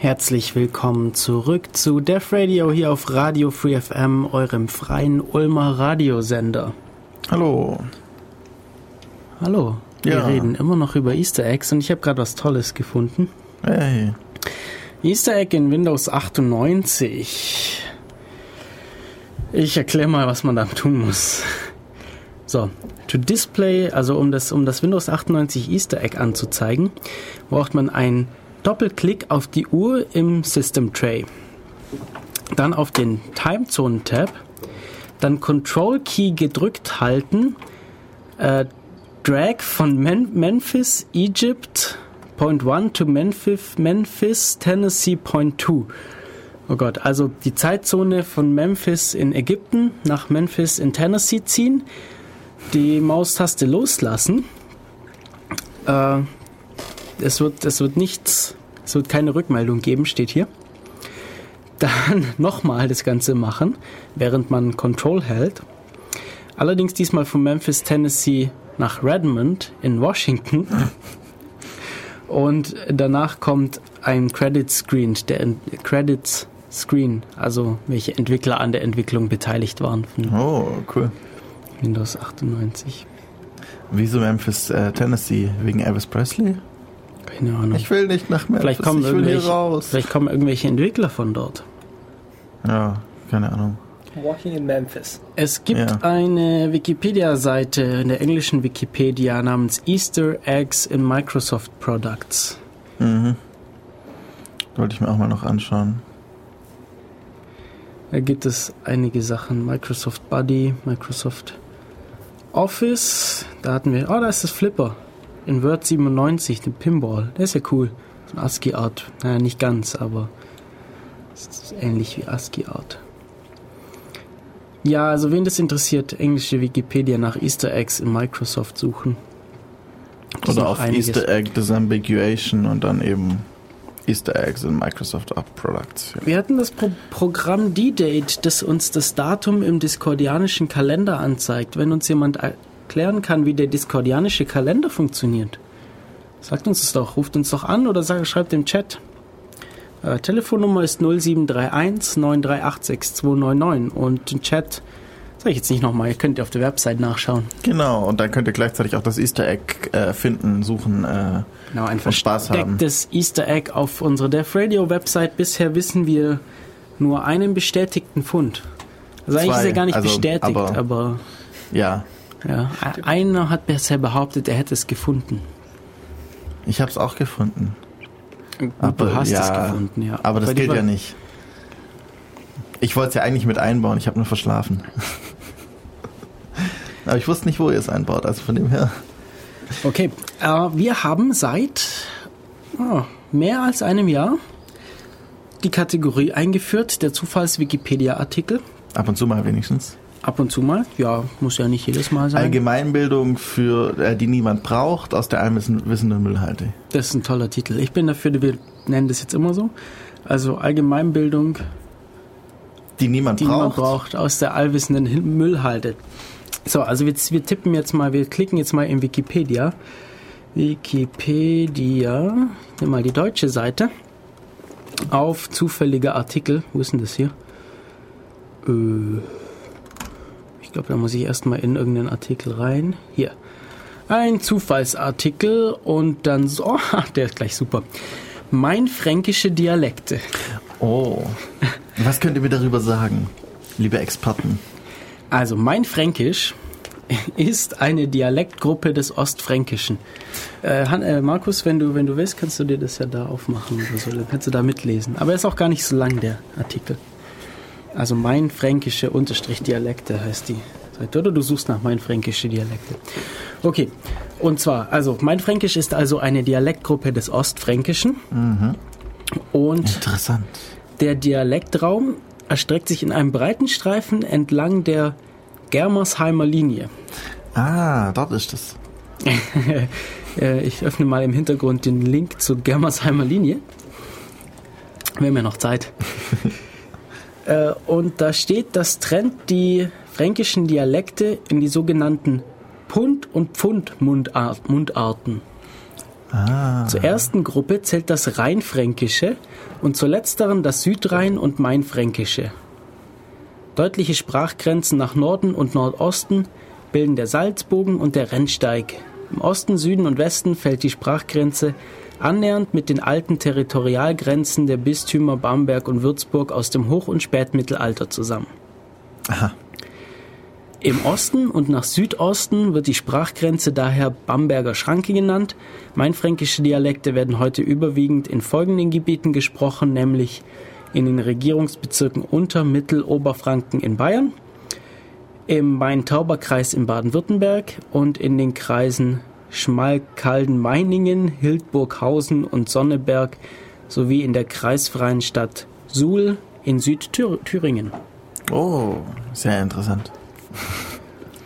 Herzlich willkommen zurück zu Def Radio hier auf Radio Free FM, eurem freien Ulmer Radiosender. Hallo. Hallo, wir Ja. reden immer noch über Easter Eggs und ich habe gerade was Tolles gefunden. Hey. Easter Egg in Windows 98. Ich erkläre mal, was man da tun muss. So, to display, also um das, um das Windows 98 Easter Egg anzuzeigen, braucht man einen Doppelklick auf die Uhr im System Tray. Dann auf den Timezone Tab, dann Control Key gedrückt halten, äh, Drag von Men Memphis, Egypt, Point 1 to Memphis, Memphis, Tennessee, Point 2. Oh Gott, also die Zeitzone von Memphis in Ägypten nach Memphis in Tennessee ziehen, die Maustaste loslassen. Äh, es wird, es wird nichts, es wird keine Rückmeldung geben, steht hier. Dann *laughs* nochmal das Ganze machen, während man Control hält. Allerdings diesmal von Memphis, Tennessee nach Redmond in Washington. *laughs* Und danach kommt ein Credit Screen, der Ent- Credits Screen, also welche Entwickler an der Entwicklung beteiligt waren Oh, cool. Windows 98. Wieso Memphis, äh, Tennessee? Wegen Elvis Presley? Keine Ahnung. Ich will nicht nach Memphis, vielleicht, kommen ich will hier irgendwelche, raus. vielleicht kommen irgendwelche Entwickler von dort. Ja, keine Ahnung. Walking in Memphis. Es gibt Ja. eine Wikipedia-Seite in der englischen Wikipedia namens Easter Eggs in Microsoft Products. Mhm. Wollte ich mir auch mal noch anschauen. Da gibt es einige Sachen. Microsoft Buddy, Microsoft Office. Da hatten wir, oh, da ist das Flipper. In Word 97, den Pinball. Der ist ja cool. So ein ASCII-Art. Naja, nicht ganz, aber es ist ähnlich wie ASCII-Art. Ja, also wen das interessiert, englische Wikipedia nach Easter Eggs in Microsoft suchen. Es Oder auf einiges. Easter Egg Disambiguation und dann eben Easter Eggs in Microsoft App Products. Ja. Wir hatten das Pro Programm D-Date, das uns das Datum im diskordianischen Kalender anzeigt. Wenn uns jemand erklären kann, wie der diskordianische Kalender funktioniert, sagt uns es doch, ruft uns doch an oder sagt, schreibt im Chat. Äh, Telefonnummer ist 0731 938 6299 und den Chat sage ich jetzt nicht nochmal, ihr könnt auf der Website nachschauen. Genau, und dann könnt ihr gleichzeitig auch das Easter Egg äh, finden, suchen. Äh, Genau, ein Und Spaß haben. verstecktes Easter Egg auf unserer Dev Radio Website. Bisher wissen wir nur einen bestätigten Fund. Also eigentlich Zwei, ist er gar nicht also, bestätigt, aber- aber, ja, ja, einer hat bisher behauptet, er hätte es gefunden. ich habe es auch gefunden. Gut, Aber, du hast ja, es gefunden, ja. Aber das Bei gilt ja nicht. Ich wollte es ja eigentlich mit einbauen, ich habe nur verschlafen. *laughs* Aber ich wusste nicht, wo ihr es einbaut, also von dem her. Okay, äh, wir haben seit oh, mehr als einem Jahr die Kategorie eingeführt, der Zufalls-Wikipedia-Artikel. Ab und zu mal wenigstens. Ab und zu mal, ja, muss ja nicht jedes Mal sein. Allgemeinbildung, für äh, die niemand braucht, aus der allwissenden Müllhalde. Das ist ein toller Titel. Ich bin dafür, wir nennen das jetzt immer so. Also Allgemeinbildung, Die niemand die braucht. braucht, aus der allwissenden Müllhalde. So, also wir, wir tippen jetzt mal, wir klicken jetzt mal in Wikipedia. Wikipedia, nimm mal die deutsche Seite. Auf zufällige Artikel. Wo ist denn das hier? Äh, ich glaube, da muss ich erstmal in irgendeinen Artikel rein. Hier. Ein Zufallsartikel und dann so, oh, *laughs* der ist gleich super. Mein fränkische Dialekte. Oh. Was könnt ihr mir darüber sagen, liebe Experten? Also mein Fränkisch *laughs* ist eine Dialektgruppe des Ostfränkischen. Äh, Han, äh, Markus, wenn du, wenn du willst, kannst du dir das ja da aufmachen oder so, dann kannst du da mitlesen. Aber er ist auch gar nicht so lang, der Artikel. Also mein fränkische Unterstrich Dialekte heißt die Seite. Oder du suchst nach mein fränkische Dialekte. Okay. Und zwar, also mein Fränkisch ist also eine Dialektgruppe des Ostfränkischen. Und Interessant. der Dialektraum erstreckt sich in einem breiten Streifen entlang der Germersheimer Linie. Ah, dort ist es. *laughs* Äh, ich öffne mal im Hintergrund den Link zur Germersheimer Linie. Wir haben ja noch Zeit. *laughs* äh, und da steht, das trennt die fränkischen Dialekte in die sogenannten Pund- und Pfund-Mundarten. Ah. Zur ersten Gruppe zählt das Rheinfränkische und zur letzteren das Südrhein- und Mainfränkische. Deutliche Sprachgrenzen nach Norden und Nordosten bilden der Salzbogen und der Rennsteig. Im Osten, Süden und Westen fällt die Sprachgrenze annähernd mit den alten Territorialgrenzen der Bistümer Bamberg und Würzburg aus dem Hoch- und Spätmittelalter zusammen. Aha. Im Osten und nach Südosten wird die Sprachgrenze daher Bamberger Schranke genannt. Mainfränkische Dialekte werden heute überwiegend in folgenden Gebieten gesprochen, nämlich in den Regierungsbezirken Unter-, Mittel-, Oberfranken in Bayern, im Main-Tauber-Kreis in Baden-Württemberg und in den Kreisen Schmalkalden-Meiningen, Hildburghausen und Sonneberg sowie in der kreisfreien Stadt Suhl, in Südthüringen. Oh, sehr interessant.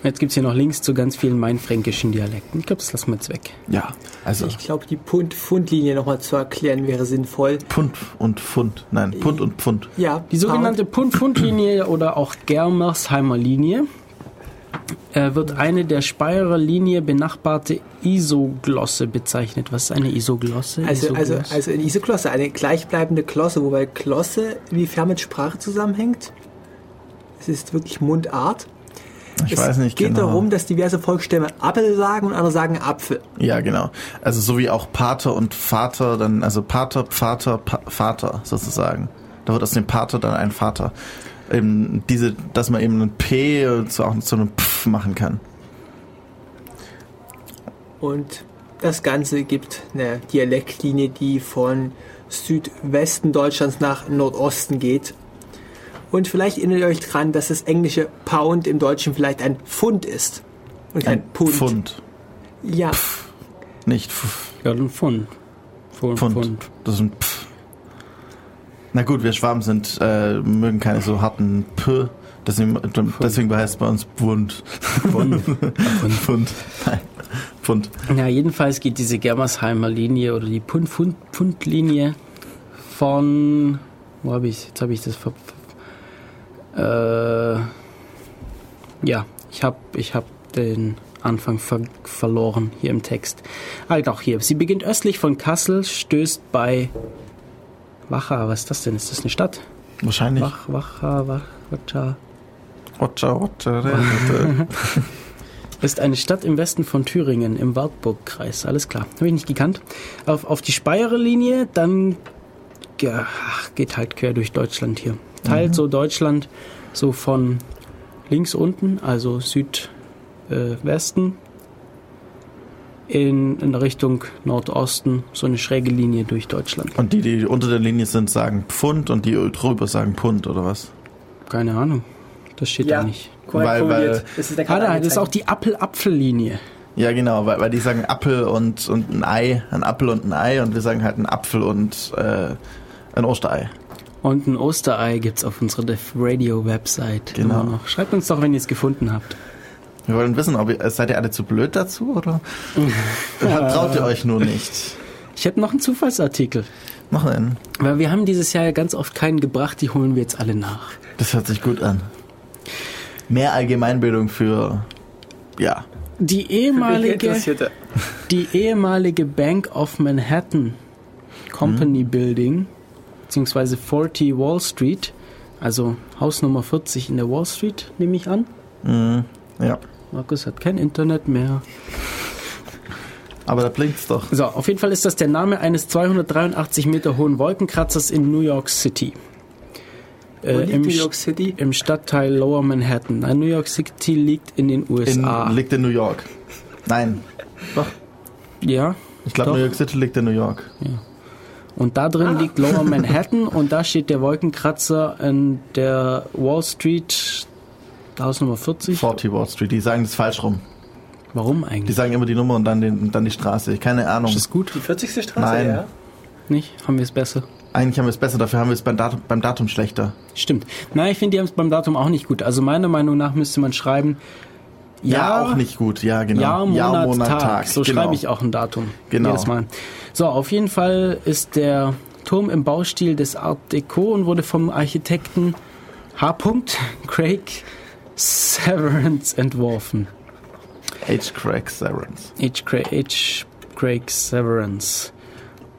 Jetzt gibt's hier noch Links zu ganz vielen mainfränkischen Dialekten. Ich glaube, das lassen wir jetzt weg. Ja, also Ich glaube, die Pfund-Pfund-Linie nochmal zu erklären wäre sinnvoll. Pfund und Pfund. Nein, Pfund und Pfund. Ja, Die sogenannte Pfund-Pfund-Linie oder auch Germersheimer Linie wird eine der Speyerer Linie benachbarte Isoglosse bezeichnet. Was ist eine Isoglosse? Also, also, Isoglosse? also eine Isoglosse, eine gleichbleibende Klosse, wobei Klosse inwiefern mit Sprache zusammenhängt. Es ist wirklich Mundart. Ich es weiß nicht geht genau. darum, dass diverse Volksstämme Appel sagen und andere sagen Apfel. Ja, genau. Also so wie auch Pater und Vater, dann also Pater, Vater, pa Vater sozusagen. Da wird aus dem Pater dann ein Vater. Eben diese, dass man eben ein P zu, auch zu einem Pf machen kann. Und das Ganze gibt eine Dialektlinie, die von Südwesten Deutschlands nach Nordosten geht. Und vielleicht erinnert ihr euch dran, dass das englische Pound im Deutschen vielleicht ein Pfund ist. Und kein Pfund. Pfund. Ja, Nicht Pf. ja, ein Pfund. Pfund. Pfund. Pfund. Das ist ein Pf. Na gut, wir Schwaben sind, äh, mögen keine so harten P. Deswegen, deswegen heißt es bei uns Pfund. Pfund. *laughs* Pfund. Nein. Pfund. Ja, jedenfalls geht diese Germersheimer Linie oder die Pfund-Pfund-Linie von. Wo habe ich Jetzt habe ich das. Ver äh, ja, ich habe ich hab den Anfang ver verloren hier im Text. Halt auch hier. Sie beginnt östlich von Kassel, stößt bei. Wacha, was ist das denn? Ist das eine Stadt? Wahrscheinlich. Wach, Wacha, Wach, Wacha. Roger, Roger. *laughs* Ist eine Stadt im Westen von Thüringen, im Wartburgkreis. Alles klar. Habe ich nicht gekannt. Auf, auf die Speyerer Linie, dann ja, geht halt quer durch Deutschland hier. Teilt so Deutschland so von links unten, also Südwesten, Westen, in, in Richtung Nordosten, so eine schräge Linie durch Deutschland. Und die, die unter der Linie sind, sagen Pfund und die drüber sagen Pund oder was? Keine Ahnung. Das steht Ja. da nicht. Weil- weil- das ist der Ah, da, das ist auch die Apfel-Apfel-Linie. Ja, genau, weil, weil die sagen Apfel und, und ein Ei, ein Apfel und ein Ei und wir sagen halt ein Apfel und äh, ein Osterei. Und ein Osterei gibt's auf unserer Def Radio Website. Genau. immer noch. Schreibt uns doch, wenn ihr es gefunden habt. Wir wollen wissen, ob ihr, seid ihr alle zu blöd dazu oder *laughs* traut ihr euch nur nicht? Ich hätte noch einen Zufallsartikel. Noch einen. Weil wir haben dieses Jahr ja ganz oft keinen gebracht, die holen wir jetzt alle nach. Das hört sich gut an. Mehr Allgemeinbildung für, ja, Die ehemalige, die ehemalige Bank of Manhattan Company Mhm. Building, beziehungsweise 40 Wall Street, also Haus Nummer 40 in der Wall Street, nehme ich an. ja. Markus hat kein Internet mehr. Aber da blinkt's doch. So, auf jeden Fall ist das der Name eines 283 Meter hohen Wolkenkratzers in New York City. Wo Äh, liegt im, New York City? Im Stadtteil Lower Manhattan. Nein, New York City liegt in den In, USA. liegt in New York. Nein. Doch. ja. Ich glaube. New York City liegt in New York. Und da drin liegt Lower Manhattan und da steht der Wolkenkratzer in der Wall Street, Haus Nummer 40. 40 Wall Street. Die sagen das falsch rum. Warum Die eigentlich? sagen immer die Nummer und dann, den, und dann die Straße. Keine Ahnung. Ist das gut? Die 40. Straße, Nein. ja. Nicht? Haben wir es besser? Eigentlich haben wir es besser, dafür haben wir es beim Datum, beim Datum schlechter. Stimmt. Nein, ich finde, die haben es beim Datum auch nicht gut. Also meiner Meinung nach müsste man schreiben, Ja, auch nicht gut. Ja, genau. Jahr, Monat, Tag. So genau. schreibe ich auch ein Datum. Genau. Jedes Mal. So, auf jeden Fall ist der Turm im Baustil des Art Deco und wurde vom Architekten H. Craig Severance entworfen. H. Craig Severance. H. Craig, H. Craig Severance.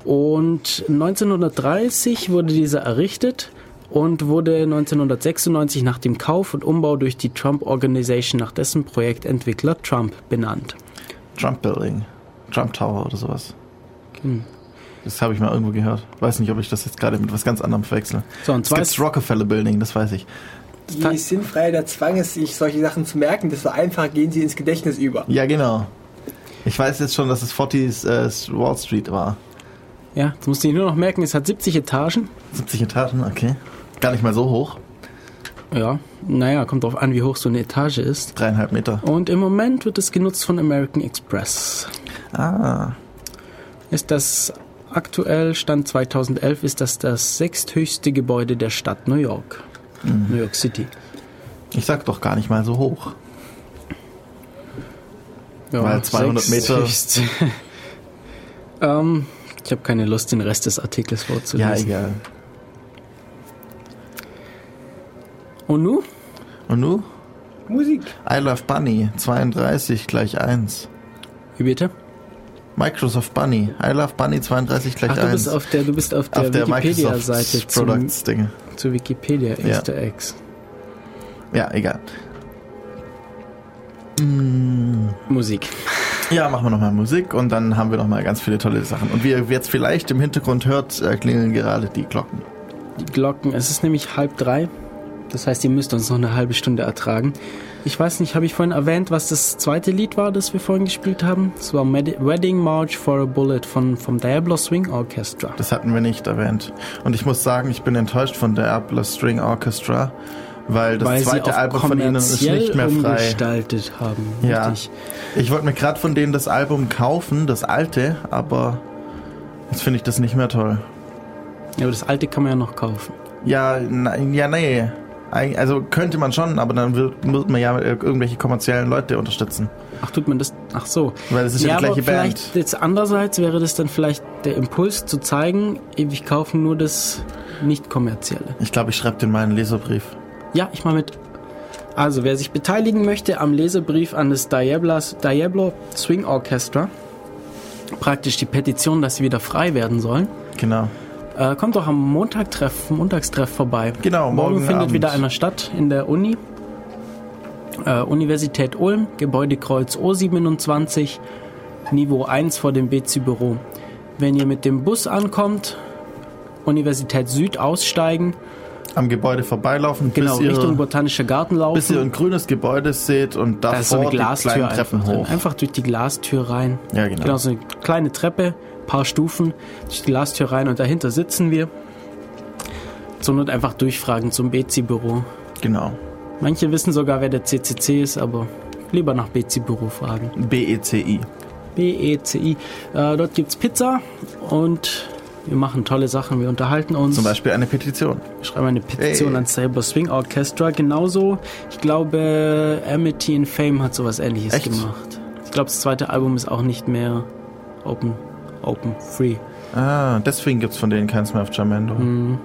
Und 1930 wurde dieser errichtet und wurde 1996 nach dem Kauf und Umbau durch die Trump Organization nach dessen Projektentwickler Trump benannt. Trump Building. Trump Tower oder sowas. Hm. Das habe ich mal irgendwo gehört. Weiß nicht, ob ich das jetzt gerade mit was ganz anderem verwechsel. So, und Es zwar gibt Rockefeller Building, das weiß ich. Je sinnfreier der Zwang ist, sich solche Sachen zu merken, desto einfacher gehen sie ins Gedächtnis über. Ja, genau. Ich weiß jetzt schon, dass es 40 äh, Wall Street war. ja, jetzt musst du nur noch merken, es hat 70 Etagen. 70 Etagen, okay. Gar nicht mal so hoch. Ja, naja, kommt drauf an, wie hoch so eine Etage ist. Dreieinhalb Meter. Und im Moment wird es genutzt von American Express. Ah. Ist das aktuell, Stand 2011, ist das das sechsthöchste Gebäude der Stadt New York. Mhm. New York City. Ich sag doch gar nicht mal so hoch. Ja, Weil 200 Meter- sechsthöchste. *laughs* ähm, ich habe keine Lust, den Rest des Artikels Ja, vorzulesen. egal. Und nu? Und nu? Musik. I Love Bunny 32 gleich 1. Wie bitte? Microsoft Bunny. I Love Bunny 32 gleich Ach, du 1. bist auf der, du bist auf der, der Wikipedia-Seite zu, Products Dinge. zu Wikipedia Ja. Easter Eggs. Ja, egal. Musik. Ja, machen wir nochmal Musik und dann haben wir nochmal ganz viele tolle Sachen. Und wie ihr jetzt vielleicht im Hintergrund hört, äh, klingeln gerade die Glocken. Die Glocken, es ist nämlich halb drei. Das heißt, ihr müsst uns noch eine halbe Stunde ertragen. Ich weiß nicht, habe ich vorhin erwähnt, was das zweite Lied war, das wir vorhin gespielt haben? Es war Medi- Wedding March for a Bullet von, vom Diablo Swing Orchestra. Das hatten wir nicht erwähnt. Und ich muss sagen, ich bin enttäuscht von der Apple String Orchestra, weil das weil zweite Album von ihnen ist nicht mehr frei. umgestaltet haben. Ja. Richtig. Ich wollte mir gerade von denen das Album kaufen, das alte, aber jetzt finde ich das nicht mehr toll. Ja, aber das alte kann man ja noch kaufen. Ja, nein, ja, nee. Also könnte man schon, aber dann wird, wird man ja irgendwelche kommerziellen Leute unterstützen. Ach, tut man das? Ach so. Weil das ist ja, ja, die aber gleiche Band. vielleicht jetzt andererseits wäre das dann vielleicht der Impuls zu zeigen, wir kaufen nur das nicht kommerzielle. Ich glaube, ich schreibe den mal einen Leserbrief. Ja, ich mal mit. Also, wer sich beteiligen möchte am Lesebrief an das Diablas, Diablo Swing Orchestra, praktisch die Petition, dass sie wieder frei werden sollen, Genau. Äh, kommt doch am Montagtreff, Montagstreff vorbei. Genau, Morgen, morgen findet Abend. wieder einer statt in der Uni. Äh, Universität Ulm, Gebäudekreuz O27, Niveau 1 vor dem BC-Büro. Wenn ihr mit dem Bus ankommt, Universität Süd aussteigen, Am Gebäude vorbeilaufen, genau, bis, ihr, Richtung Botanischer Garten laufen. bis ihr ein grünes Gebäude seht und Da ist so davor eine die Glastür kleinen einfach Treppen drin. hoch. Einfach durch die Glastür rein. Ja, genau. Genau, so eine kleine Treppe, paar Stufen, durch die Glastür rein und dahinter sitzen wir. Zur Not einfach durchfragen zum BC-Büro. Genau. Manche wissen sogar, wer der CCC ist, aber lieber nach BC-Büro fragen. BECI. BECI. Äh, dort gibt's Pizza und wir machen tolle Sachen. Wir unterhalten uns. Zum Beispiel eine Petition. Wir schreiben eine Petition Hey. ans Saber Swing Orchestra. Genauso, ich glaube, Amity in Fame hat sowas ähnliches Echt? gemacht. Ich glaube, das zweite Album ist auch nicht mehr open, open, free. Ah, deswegen gibt's von denen keins mehr auf Jamendo. Mhm.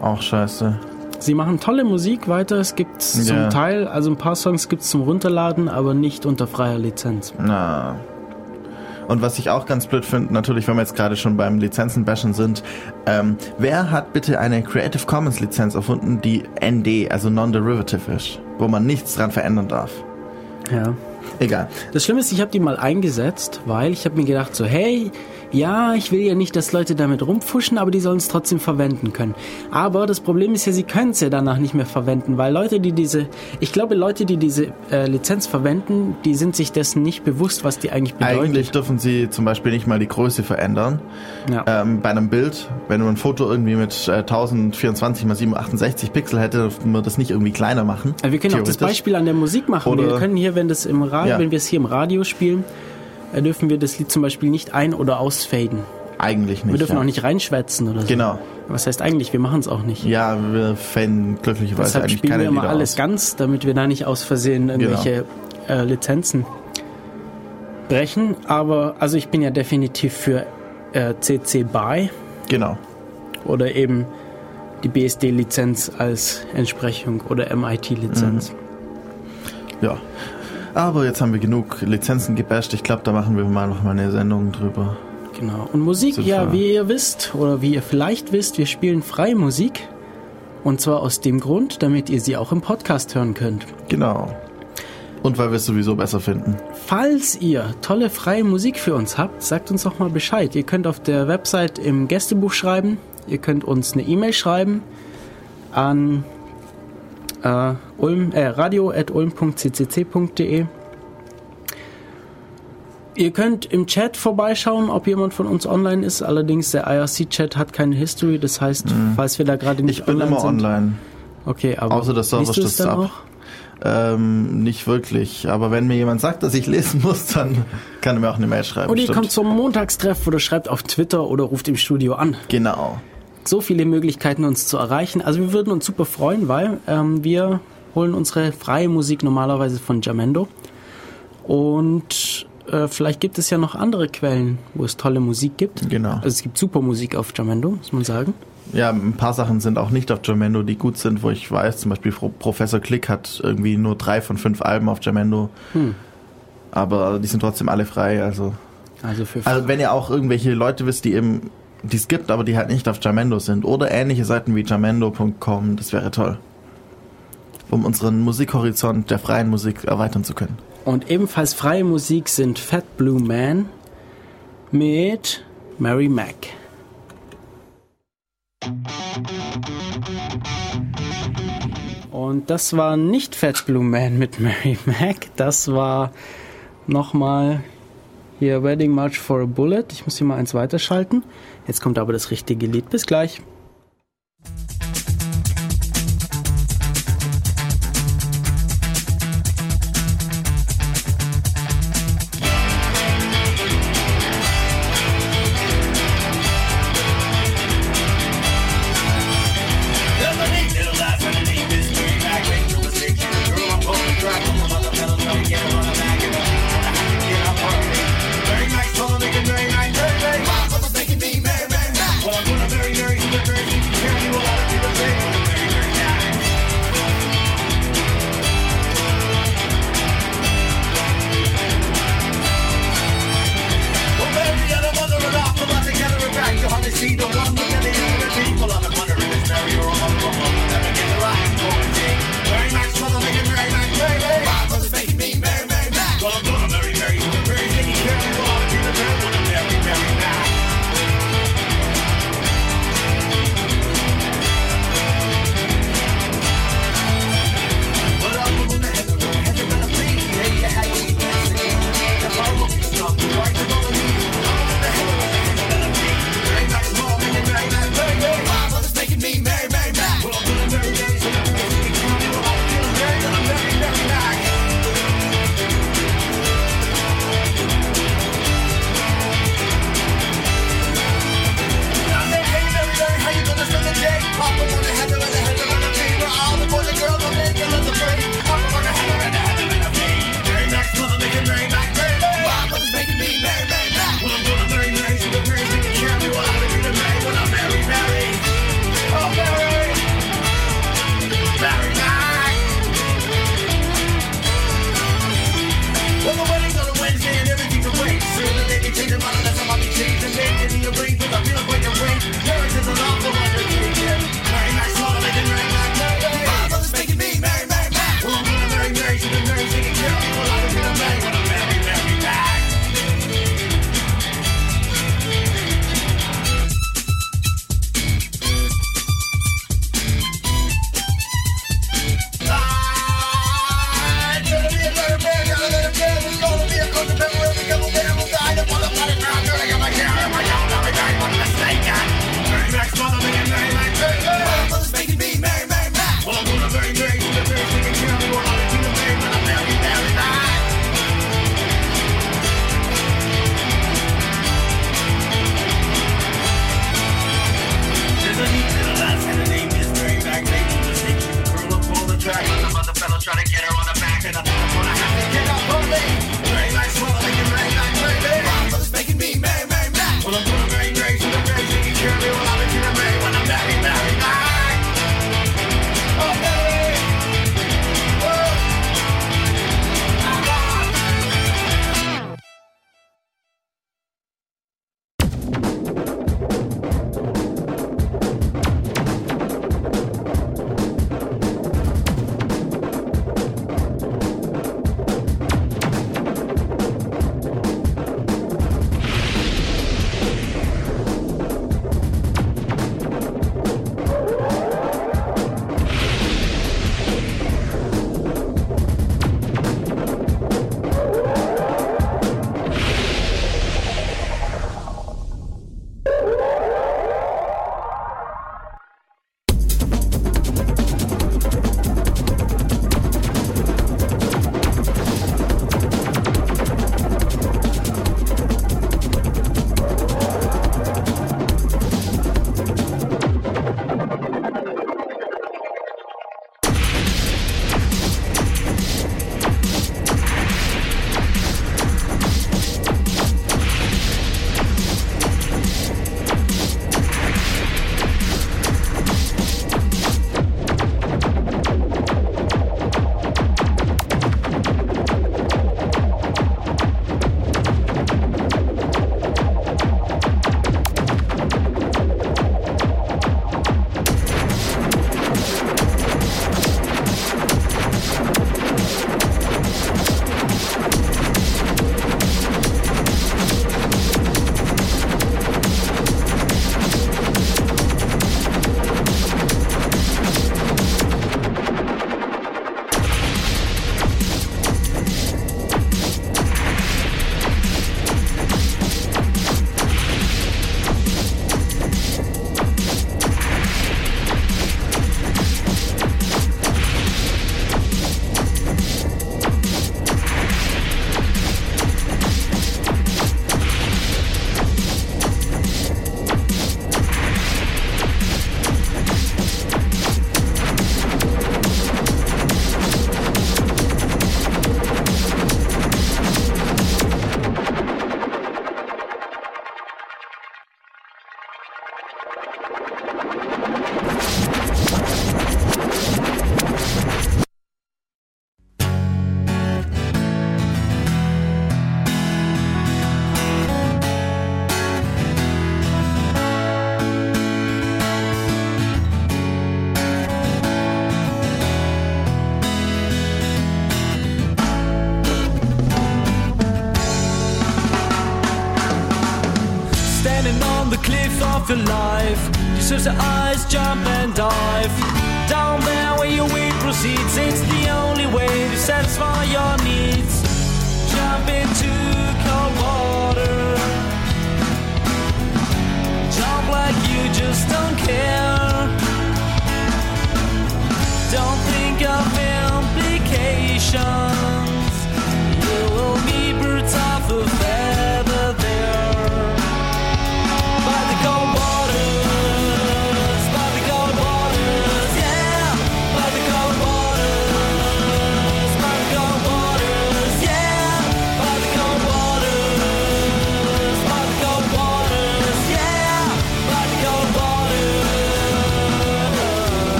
Auch scheiße. Sie machen tolle Musik weiter. Es gibt zum Ja. Teil, also ein paar Songs gibt's zum Runterladen, aber nicht unter freier Lizenz. Na. Und was ich auch ganz blöd finde, natürlich, wenn wir jetzt gerade schon beim Lizenzenbashen sind, ähm, wer hat bitte eine Creative Commons Lizenz erfunden, die ND, also Non-Derivative ist, wo man nichts dran verändern darf? Ja. Egal. Das Schlimme ist, ich habe die mal eingesetzt, weil ich habe mir gedacht so, hey, ja, ich will ja nicht, dass Leute damit rumpfuschen, aber die sollen es trotzdem verwenden können. Aber das Problem ist ja, sie können es ja danach nicht mehr verwenden, weil Leute, die diese, ich glaube, Leute, die diese äh, Lizenz verwenden, die sind sich dessen nicht bewusst, was die eigentlich bedeutet. Eigentlich dürfen sie zum Beispiel nicht mal die Größe verändern. ja. Ähm, bei einem Bild, wenn du ein Foto irgendwie mit äh, 1024 x 768 Pixel hätte, dürften wir das nicht irgendwie kleiner machen. Also wir können auch das. Beispiel an der Musik machen. Oder- wir können hier, wenn das im Radio, Ja. wenn wir es hier im Radio spielen, äh, dürfen wir das Lied zum Beispiel nicht ein- oder ausfaden. Eigentlich nicht. Wir dürfen ja. auch nicht reinschwätzen oder so. Genau. Was heißt eigentlich? Wir machen es auch nicht. Ja, wir fänden glücklicherweise Deshalb eigentlich spielen keine wir immer Lieder alles aus. ganz, damit wir da nicht aus Versehen irgendwelche Genau. äh, Lizenzen brechen. Aber also ich bin ja definitiv für äh, CC BY Genau. oder eben die BSD-Lizenz als Entsprechung oder MIT-Lizenz. Mhm. Ja. Aber jetzt haben wir genug Lizenzen gebasht. Ich glaube, da machen wir mal noch mal eine Sendung drüber. Genau. Und Musik, ja, wie ihr wisst oder wie ihr vielleicht wisst, wir spielen freie Musik. Und zwar aus dem Grund, damit ihr sie auch im Podcast hören könnt. Genau. Und weil wir es sowieso besser finden. Falls ihr tolle freie Musik für uns habt, sagt uns doch mal Bescheid. Ihr könnt auf der Website im Gästebuch schreiben. Ihr könnt uns eine E-Mail schreiben an äh, ulm, äh, radio.ulm.ccc.de. Ihr könnt im Chat vorbeischauen, ob jemand von uns online ist. Allerdings der IRC-Chat hat keine History. Das heißt, falls wir da gerade nicht Mhm. Ich bin online immer sind. online. Okay, aber Außer der Server stürzt ab. auch? Ähm, nicht wirklich. Aber wenn mir jemand sagt, dass ich lesen muss, dann kann er mir auch eine Mail schreiben. Oder ihr stimmt. kommt zum Montagstreff oder schreibt auf Twitter oder ruft im Studio an. Genau. So viele Möglichkeiten, uns zu erreichen. Also wir würden uns super freuen, weil ähm, wir holen unsere freie Musik normalerweise von Jamendo. Und äh, vielleicht gibt es ja noch andere Quellen, wo es tolle Musik gibt. Genau. Also es gibt super Musik auf Jamendo, muss man sagen. Ja, ein paar Sachen sind auch nicht auf Jamendo, die gut sind, wo ich weiß, zum Beispiel Pro- Professor Click hat irgendwie nur drei von fünf Alben auf Jamendo. Hm. Aber die sind trotzdem alle frei, also. Also für Also wenn ihr auch irgendwelche Leute wisst, die eben, die es gibt, aber die halt nicht auf Jamendo sind oder ähnliche Seiten wie jamendo.com, das wäre toll. Um unseren Musikhorizont der freien Musik erweitern zu können. Und ebenfalls freie Musik sind Fat Blue Man mit Mary Mac. Und das war nicht Fat Blue Man mit Mary Mac, das war nochmal hier Wedding March for a Bullet. Ich muss hier mal eins weiterschalten. Jetzt kommt aber das richtige Lied. Bis gleich.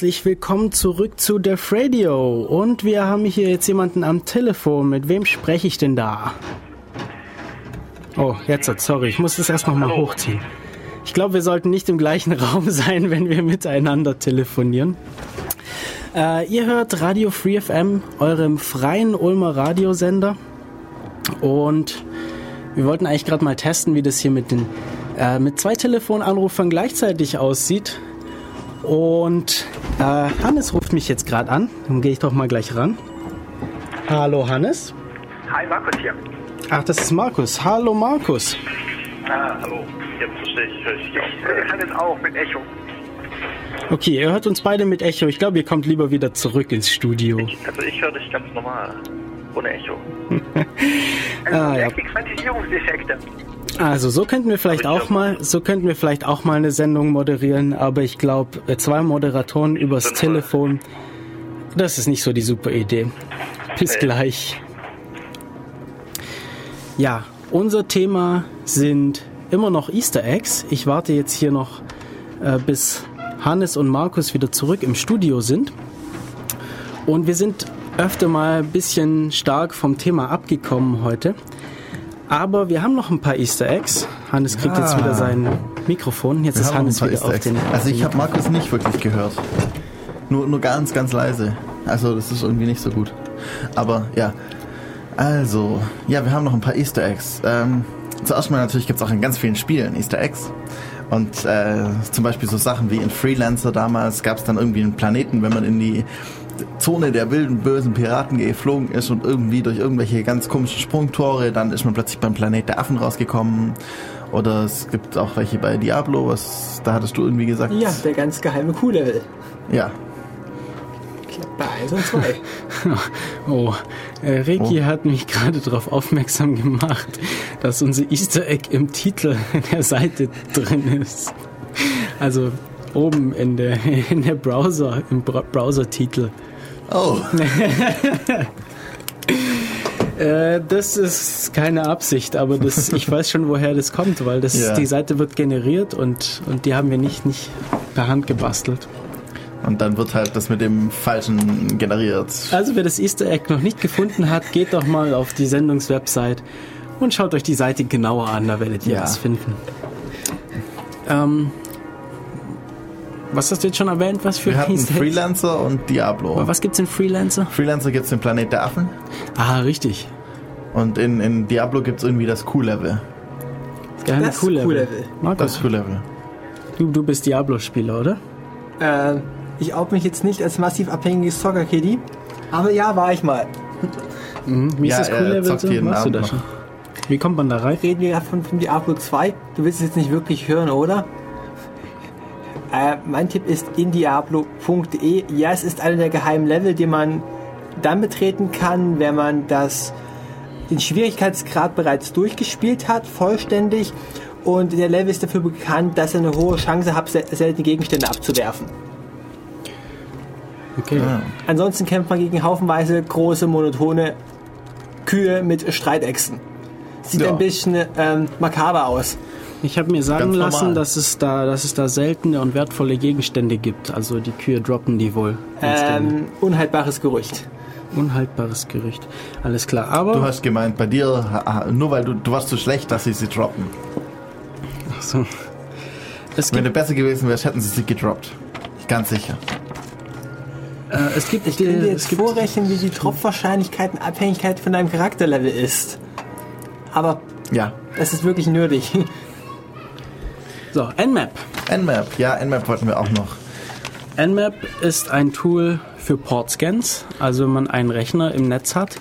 Herzlich willkommen zurück zu Def Radio. Und wir haben hier jetzt jemanden am Telefon. Mit wem spreche ich denn da? Oh, jetzt, sorry, ich muss das erst noch mal hochziehen. Ich glaube, wir sollten nicht im gleichen *laughs* Raum sein, wenn wir miteinander telefonieren. Äh, ihr hört Radio Free FM, eurem freien Ulmer Radiosender. Und wir wollten eigentlich gerade mal testen, wie das hier mit den äh, mit zwei Telefonanrufern gleichzeitig aussieht. Und äh, Hannes ruft mich jetzt gerade an. Dann gehe ich doch mal gleich ran. Hallo Hannes. Hi, Markus hier. Ach, das ist Markus. Hallo Markus. Ah, hallo. Jetzt verstehe ich, höre ich. Ich kann es auch mit Echo. Okay, ihr hört uns beide mit Echo. Ich glaube, ihr kommt lieber wieder zurück ins Studio. Also ich höre dich ganz normal. Ohne Echo. *laughs* Ah, ja. Die Quantisierungsdefekte. Also so könnten wir vielleicht auch mal, so könnten wir vielleicht auch mal eine Sendung moderieren, aber ich glaube, zwei Moderatoren übers. Telefon, das ist nicht so die super Idee. Bis gleich. Ja, unser Thema sind immer noch Easter Eggs. Ich warte jetzt hier noch, äh, bis Hannes und Markus wieder zurück im Studio sind. Und wir sind öfter mal ein bisschen stark vom Thema abgekommen heute. Aber wir haben noch ein paar Easter Eggs. Hannes kriegt Ja. jetzt wieder sein Mikrofon. Jetzt Wir ist Hannes wieder auf Easter. Eggs. auf Also den ich habe. Markus nicht wirklich gehört. Nur, nur ganz, ganz leise. Also das ist irgendwie nicht so gut. Aber ja. Also, ja, wir haben noch ein paar Easter Eggs. Ähm, zuerst mal natürlich gibt es auch in ganz vielen Spielen Easter Eggs. Und äh, zum Beispiel so Sachen wie in Freelancer damals gab es dann irgendwie einen Planeten, wenn man in die Zone der wilden, bösen Piraten geflogen ist und irgendwie durch irgendwelche ganz komischen Sprungtore, dann ist man plötzlich beim Planet der Affen rausgekommen. Oder es gibt auch welche bei Diablo, was, da hattest du irgendwie gesagt. Ja, der ganz geheime Q-Level. Ja. Bei 1 und 2. *laughs* Oh, äh, Reiki Oh. hat mich gerade darauf aufmerksam gemacht, dass unser Easter Egg im Titel der Seite drin ist. Also oben in der, *laughs* in der Browser, im Bra- Browser-Titel. Oh. *laughs* Äh, das ist keine Absicht, aber das, ich weiß schon, woher das kommt, weil das, Ja. die Seite wird generiert und, und die haben wir nicht, nicht per Hand gebastelt. Und dann wird halt das mit dem Falschen generiert. Also wer das Easter Egg noch nicht gefunden hat, geht doch mal auf die Sendungswebsite und schaut euch die Seite genauer an, da werdet ihr Ja. was finden. Ähm, was hast du jetzt schon erwähnt? Was für Wir hatten? Freelancer und Diablo. Aber Was gibt's in Freelancer? Freelancer gibt's den Planet der Affen Ah, richtig. und in, in Diablo gibt's irgendwie das Q-Level. Das geheime Das Q-Level. Q-Level. Markus, Das Q-Level. du, du bist Diablo-Spieler, oder? Äh, ich out mich jetzt nicht als massiv abhängiges Zocker-Kitty, aber ja, war ich mal. Mhm. Wie Ja, ist das er Q-Level zockt so? jeden Weißt du Abend das noch. schon? Wie kommt man da rein? Reden wir gerade von, von Diablo 2. Du willst es jetzt nicht wirklich hören, oder? Äh, mein Tipp ist indiablo.de. Ja, es ist einer der geheimen Level, die man dann betreten kann, wenn man das, den Schwierigkeitsgrad bereits durchgespielt hat, vollständig. Und der Level ist dafür bekannt, dass er eine hohe Chance hat, sel- seltene Gegenstände abzuwerfen. Okay. Ah. Ansonsten kämpft man gegen haufenweise große, monotone Kühe mit Streitechsen. Sieht Ja. ein bisschen ähm, makaber aus. Ich habe mir sagen Ganz lassen, dass es da, dass es da seltene und wertvolle Gegenstände gibt. Also die Kühe droppen die wohl. Ähm, unhaltbares Gerücht. Unhaltbares Gerücht. Alles klar. Aber Du hast gemeint, bei dir, nur weil du, du warst so schlecht, dass sie sie droppen. Ach so. es Wenn du besser gewesen wärst, hätten sie sie gedroppt. Ganz sicher. äh, es gibt, Ich kann dir äh, jetzt es gibt vorrechnen, wie die Tropfwahrscheinlichkeit in Abhängigkeit von deinem Charakterlevel ist. Aber Ja. das ist wirklich nötig. So Nmap. Nmap. Ja, Nmap wollten wir auch noch. Nmap ist ein Tool für Portscans. Also wenn man einen Rechner im Netz hat,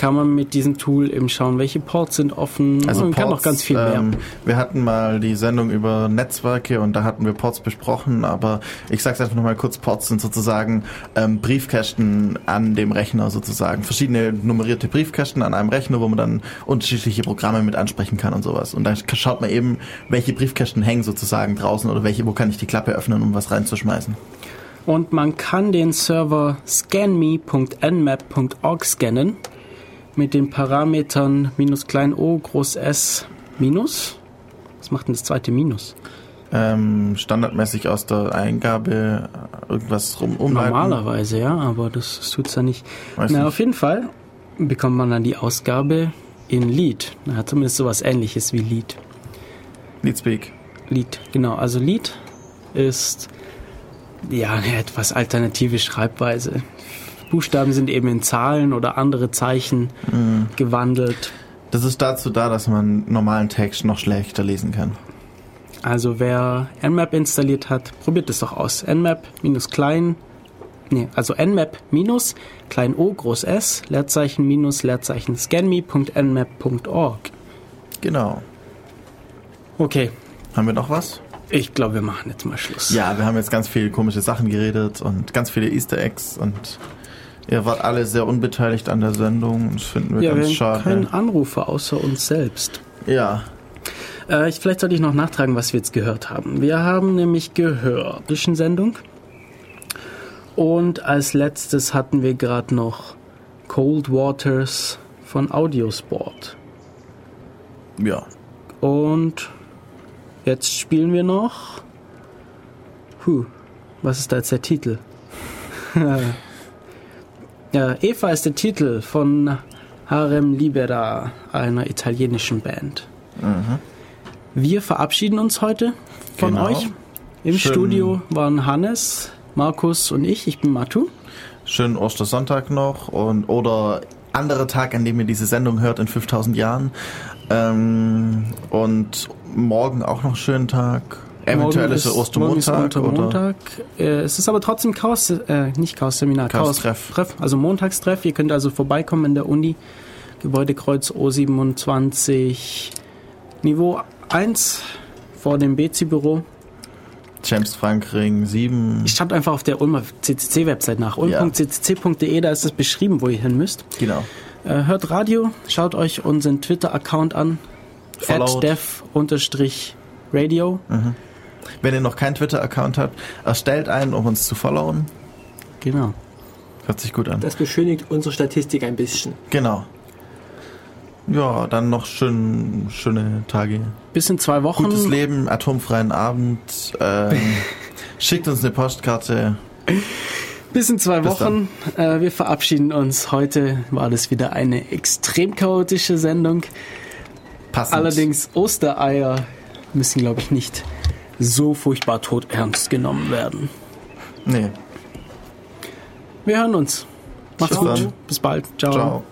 kann man mit diesem Tool eben schauen, welche Ports sind offen. Also man kann Ports, noch ganz viel mehr. Ähm, wir hatten mal die Sendung über Netzwerke und da hatten wir Ports besprochen, aber ich sag's einfach nochmal kurz, Ports sind sozusagen ähm, Briefkästen an dem Rechner sozusagen. Verschiedene nummerierte Briefkästen an einem Rechner, wo man dann unterschiedliche Programme mit ansprechen kann und sowas. Und dann schaut man eben, welche Briefkästen hängen sozusagen draußen oder welche, wo kann ich die Klappe öffnen, um was reinzuschmeißen. Und man kann den Server scanme.nmap.org scannen mit den Parametern minus klein o, groß S, minus. Was macht denn das zweite Minus? Ähm, standardmäßig aus der Eingabe irgendwas rum umleiten. Normalerweise, ja, aber das, das tut's ja nicht. Weiß Na, nicht. auf jeden Fall bekommt man dann die Ausgabe in Lead. Na, zumindest sowas ähnliches wie Lead. Leadspeak. Lead, genau. Also Lead ist ja eine etwas alternative Schreibweise. Buchstaben sind eben in Zahlen oder andere Zeichen Mhm. gewandelt. Das ist dazu da, dass man normalen Text noch schlechter lesen kann. Also wer Nmap installiert hat, probiert es doch aus. Nmap minus klein, nee, also Nmap minus klein o groß S Leerzeichen minus Leerzeichen scanme.nmap.org. Genau. Okay, Haben wir noch was? ich glaube, wir machen jetzt mal Schluss. Ja, wir haben jetzt ganz viele komische Sachen geredet und ganz viele Easter Eggs und ihr wart alle sehr unbeteiligt an der Sendung. Das finden wir Ja, wir ganz haben schade. keinen Anrufer außer uns selbst. Ja, Äh, ich, vielleicht sollte ich noch nachtragen, was wir jetzt gehört haben. Wir haben nämlich gehört, Sendung. Und als letztes hatten wir gerade noch Cold Waters von Audiosport. ja. Und jetzt spielen wir noch. Huh, was ist da jetzt der Titel? *laughs* ja, Eva ist der Titel von Harem Libera, einer italienischen Band. Wir verabschieden uns heute von Genau. euch. Im Schön. Studio waren Hannes, Markus und ich. Ich bin Matu. Schönen Ostersonntag noch und oder anderer Tag, an dem ihr diese Sendung hört in 5000 Jahren. Ähm, und morgen auch noch schönen Tag. Eventuell ist ist Ostermontag oder Montag. Äh, es ist aber trotzdem Chaos, äh, nicht Chaos-Seminar, Chaos-Treff. Treff, also Montagstreff. Ihr könnt also vorbeikommen in der Uni, Gebäudekreuz O27, Niveau 1 vor dem BC-Büro. James Frank Ring 7. Ich schaut einfach auf der Ulmer CCC-Website nach, ulm.ccc.de, da ist es beschrieben, wo ihr hin müsst. Genau. Äh, hört Radio, schaut euch unseren Twitter-Account an, Followed. dev-radio. Wenn ihr noch keinen Twitter-Account habt, erstellt einen, um uns zu followen. Genau. Hört sich gut an. Das beschönigt unsere Statistik ein bisschen. Genau. Ja, dann noch schön, schöne Tage. Bis in zwei Wochen. Gutes Leben, atomfreien Abend. Ähm, *laughs* schickt uns eine Postkarte. Bis in zwei Bis Wochen. Äh, wir verabschieden uns. Heute war das wieder eine extrem chaotische Sendung. Passend. Allerdings Ostereier müssen, glaube ich, nicht so furchtbar tot ernst genommen werden. Nee. Wir hören uns. Macht's Bis gut. Bis bald. Ciao. Ciao.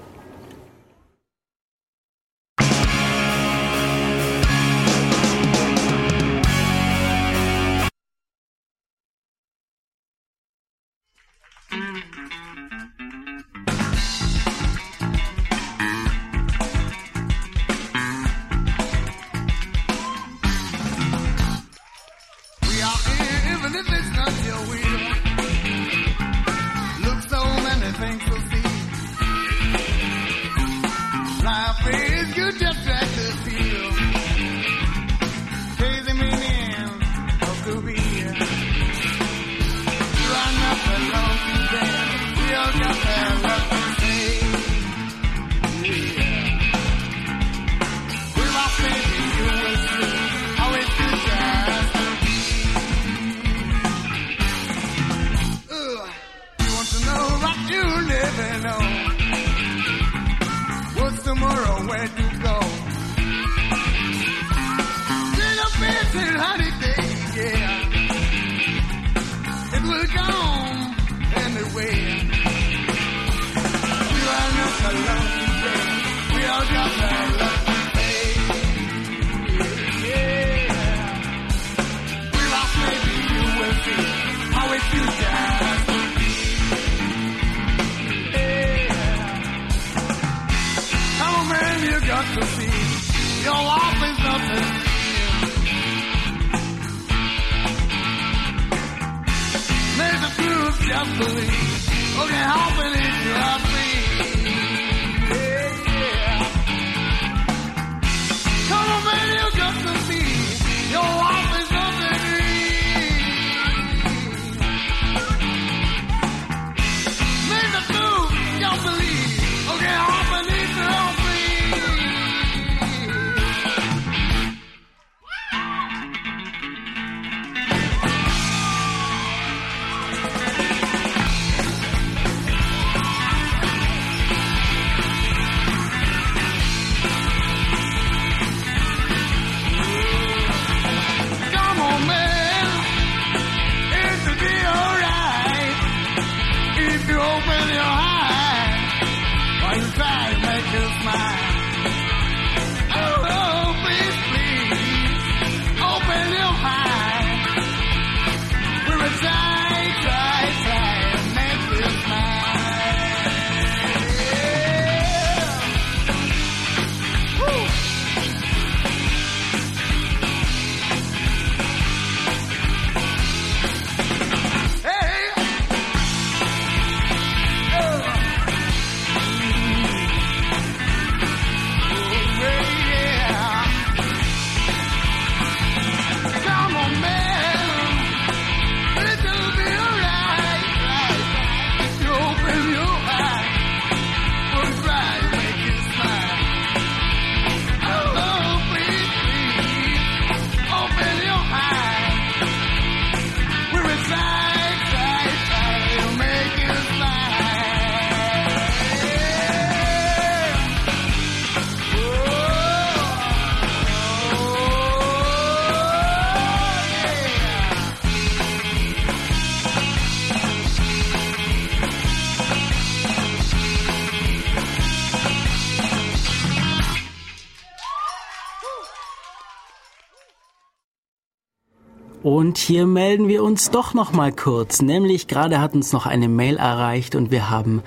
Und hier melden wir uns doch noch mal kurz. Nämlich gerade hat uns noch eine Mail erreicht und wir haben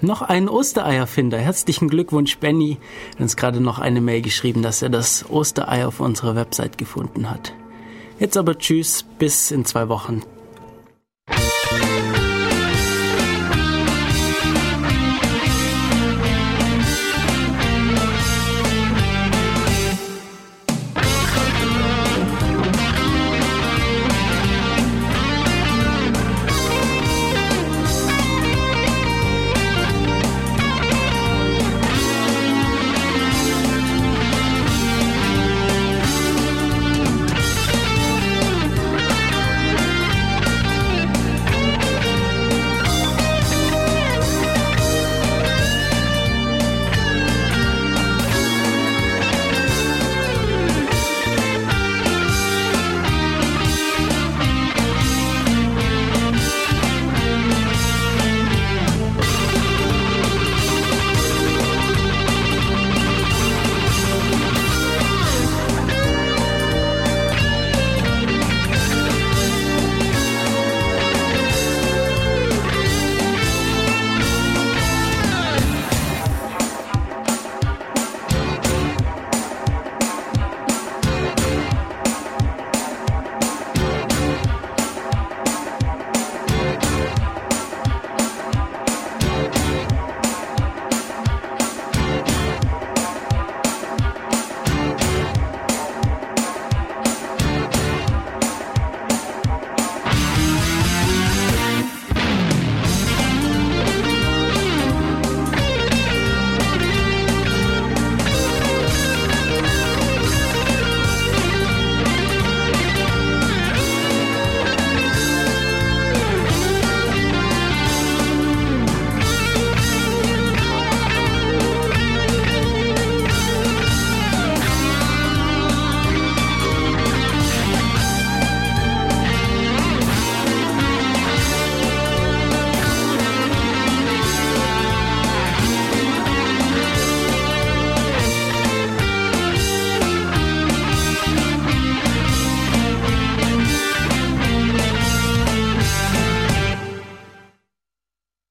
noch einen Ostereierfinder. Herzlichen Glückwunsch, Benny. Hat uns gerade noch eine Mail geschrieben, dass er das Osterei auf unserer Website gefunden hat. Jetzt aber tschüss, bis in zwei Wochen.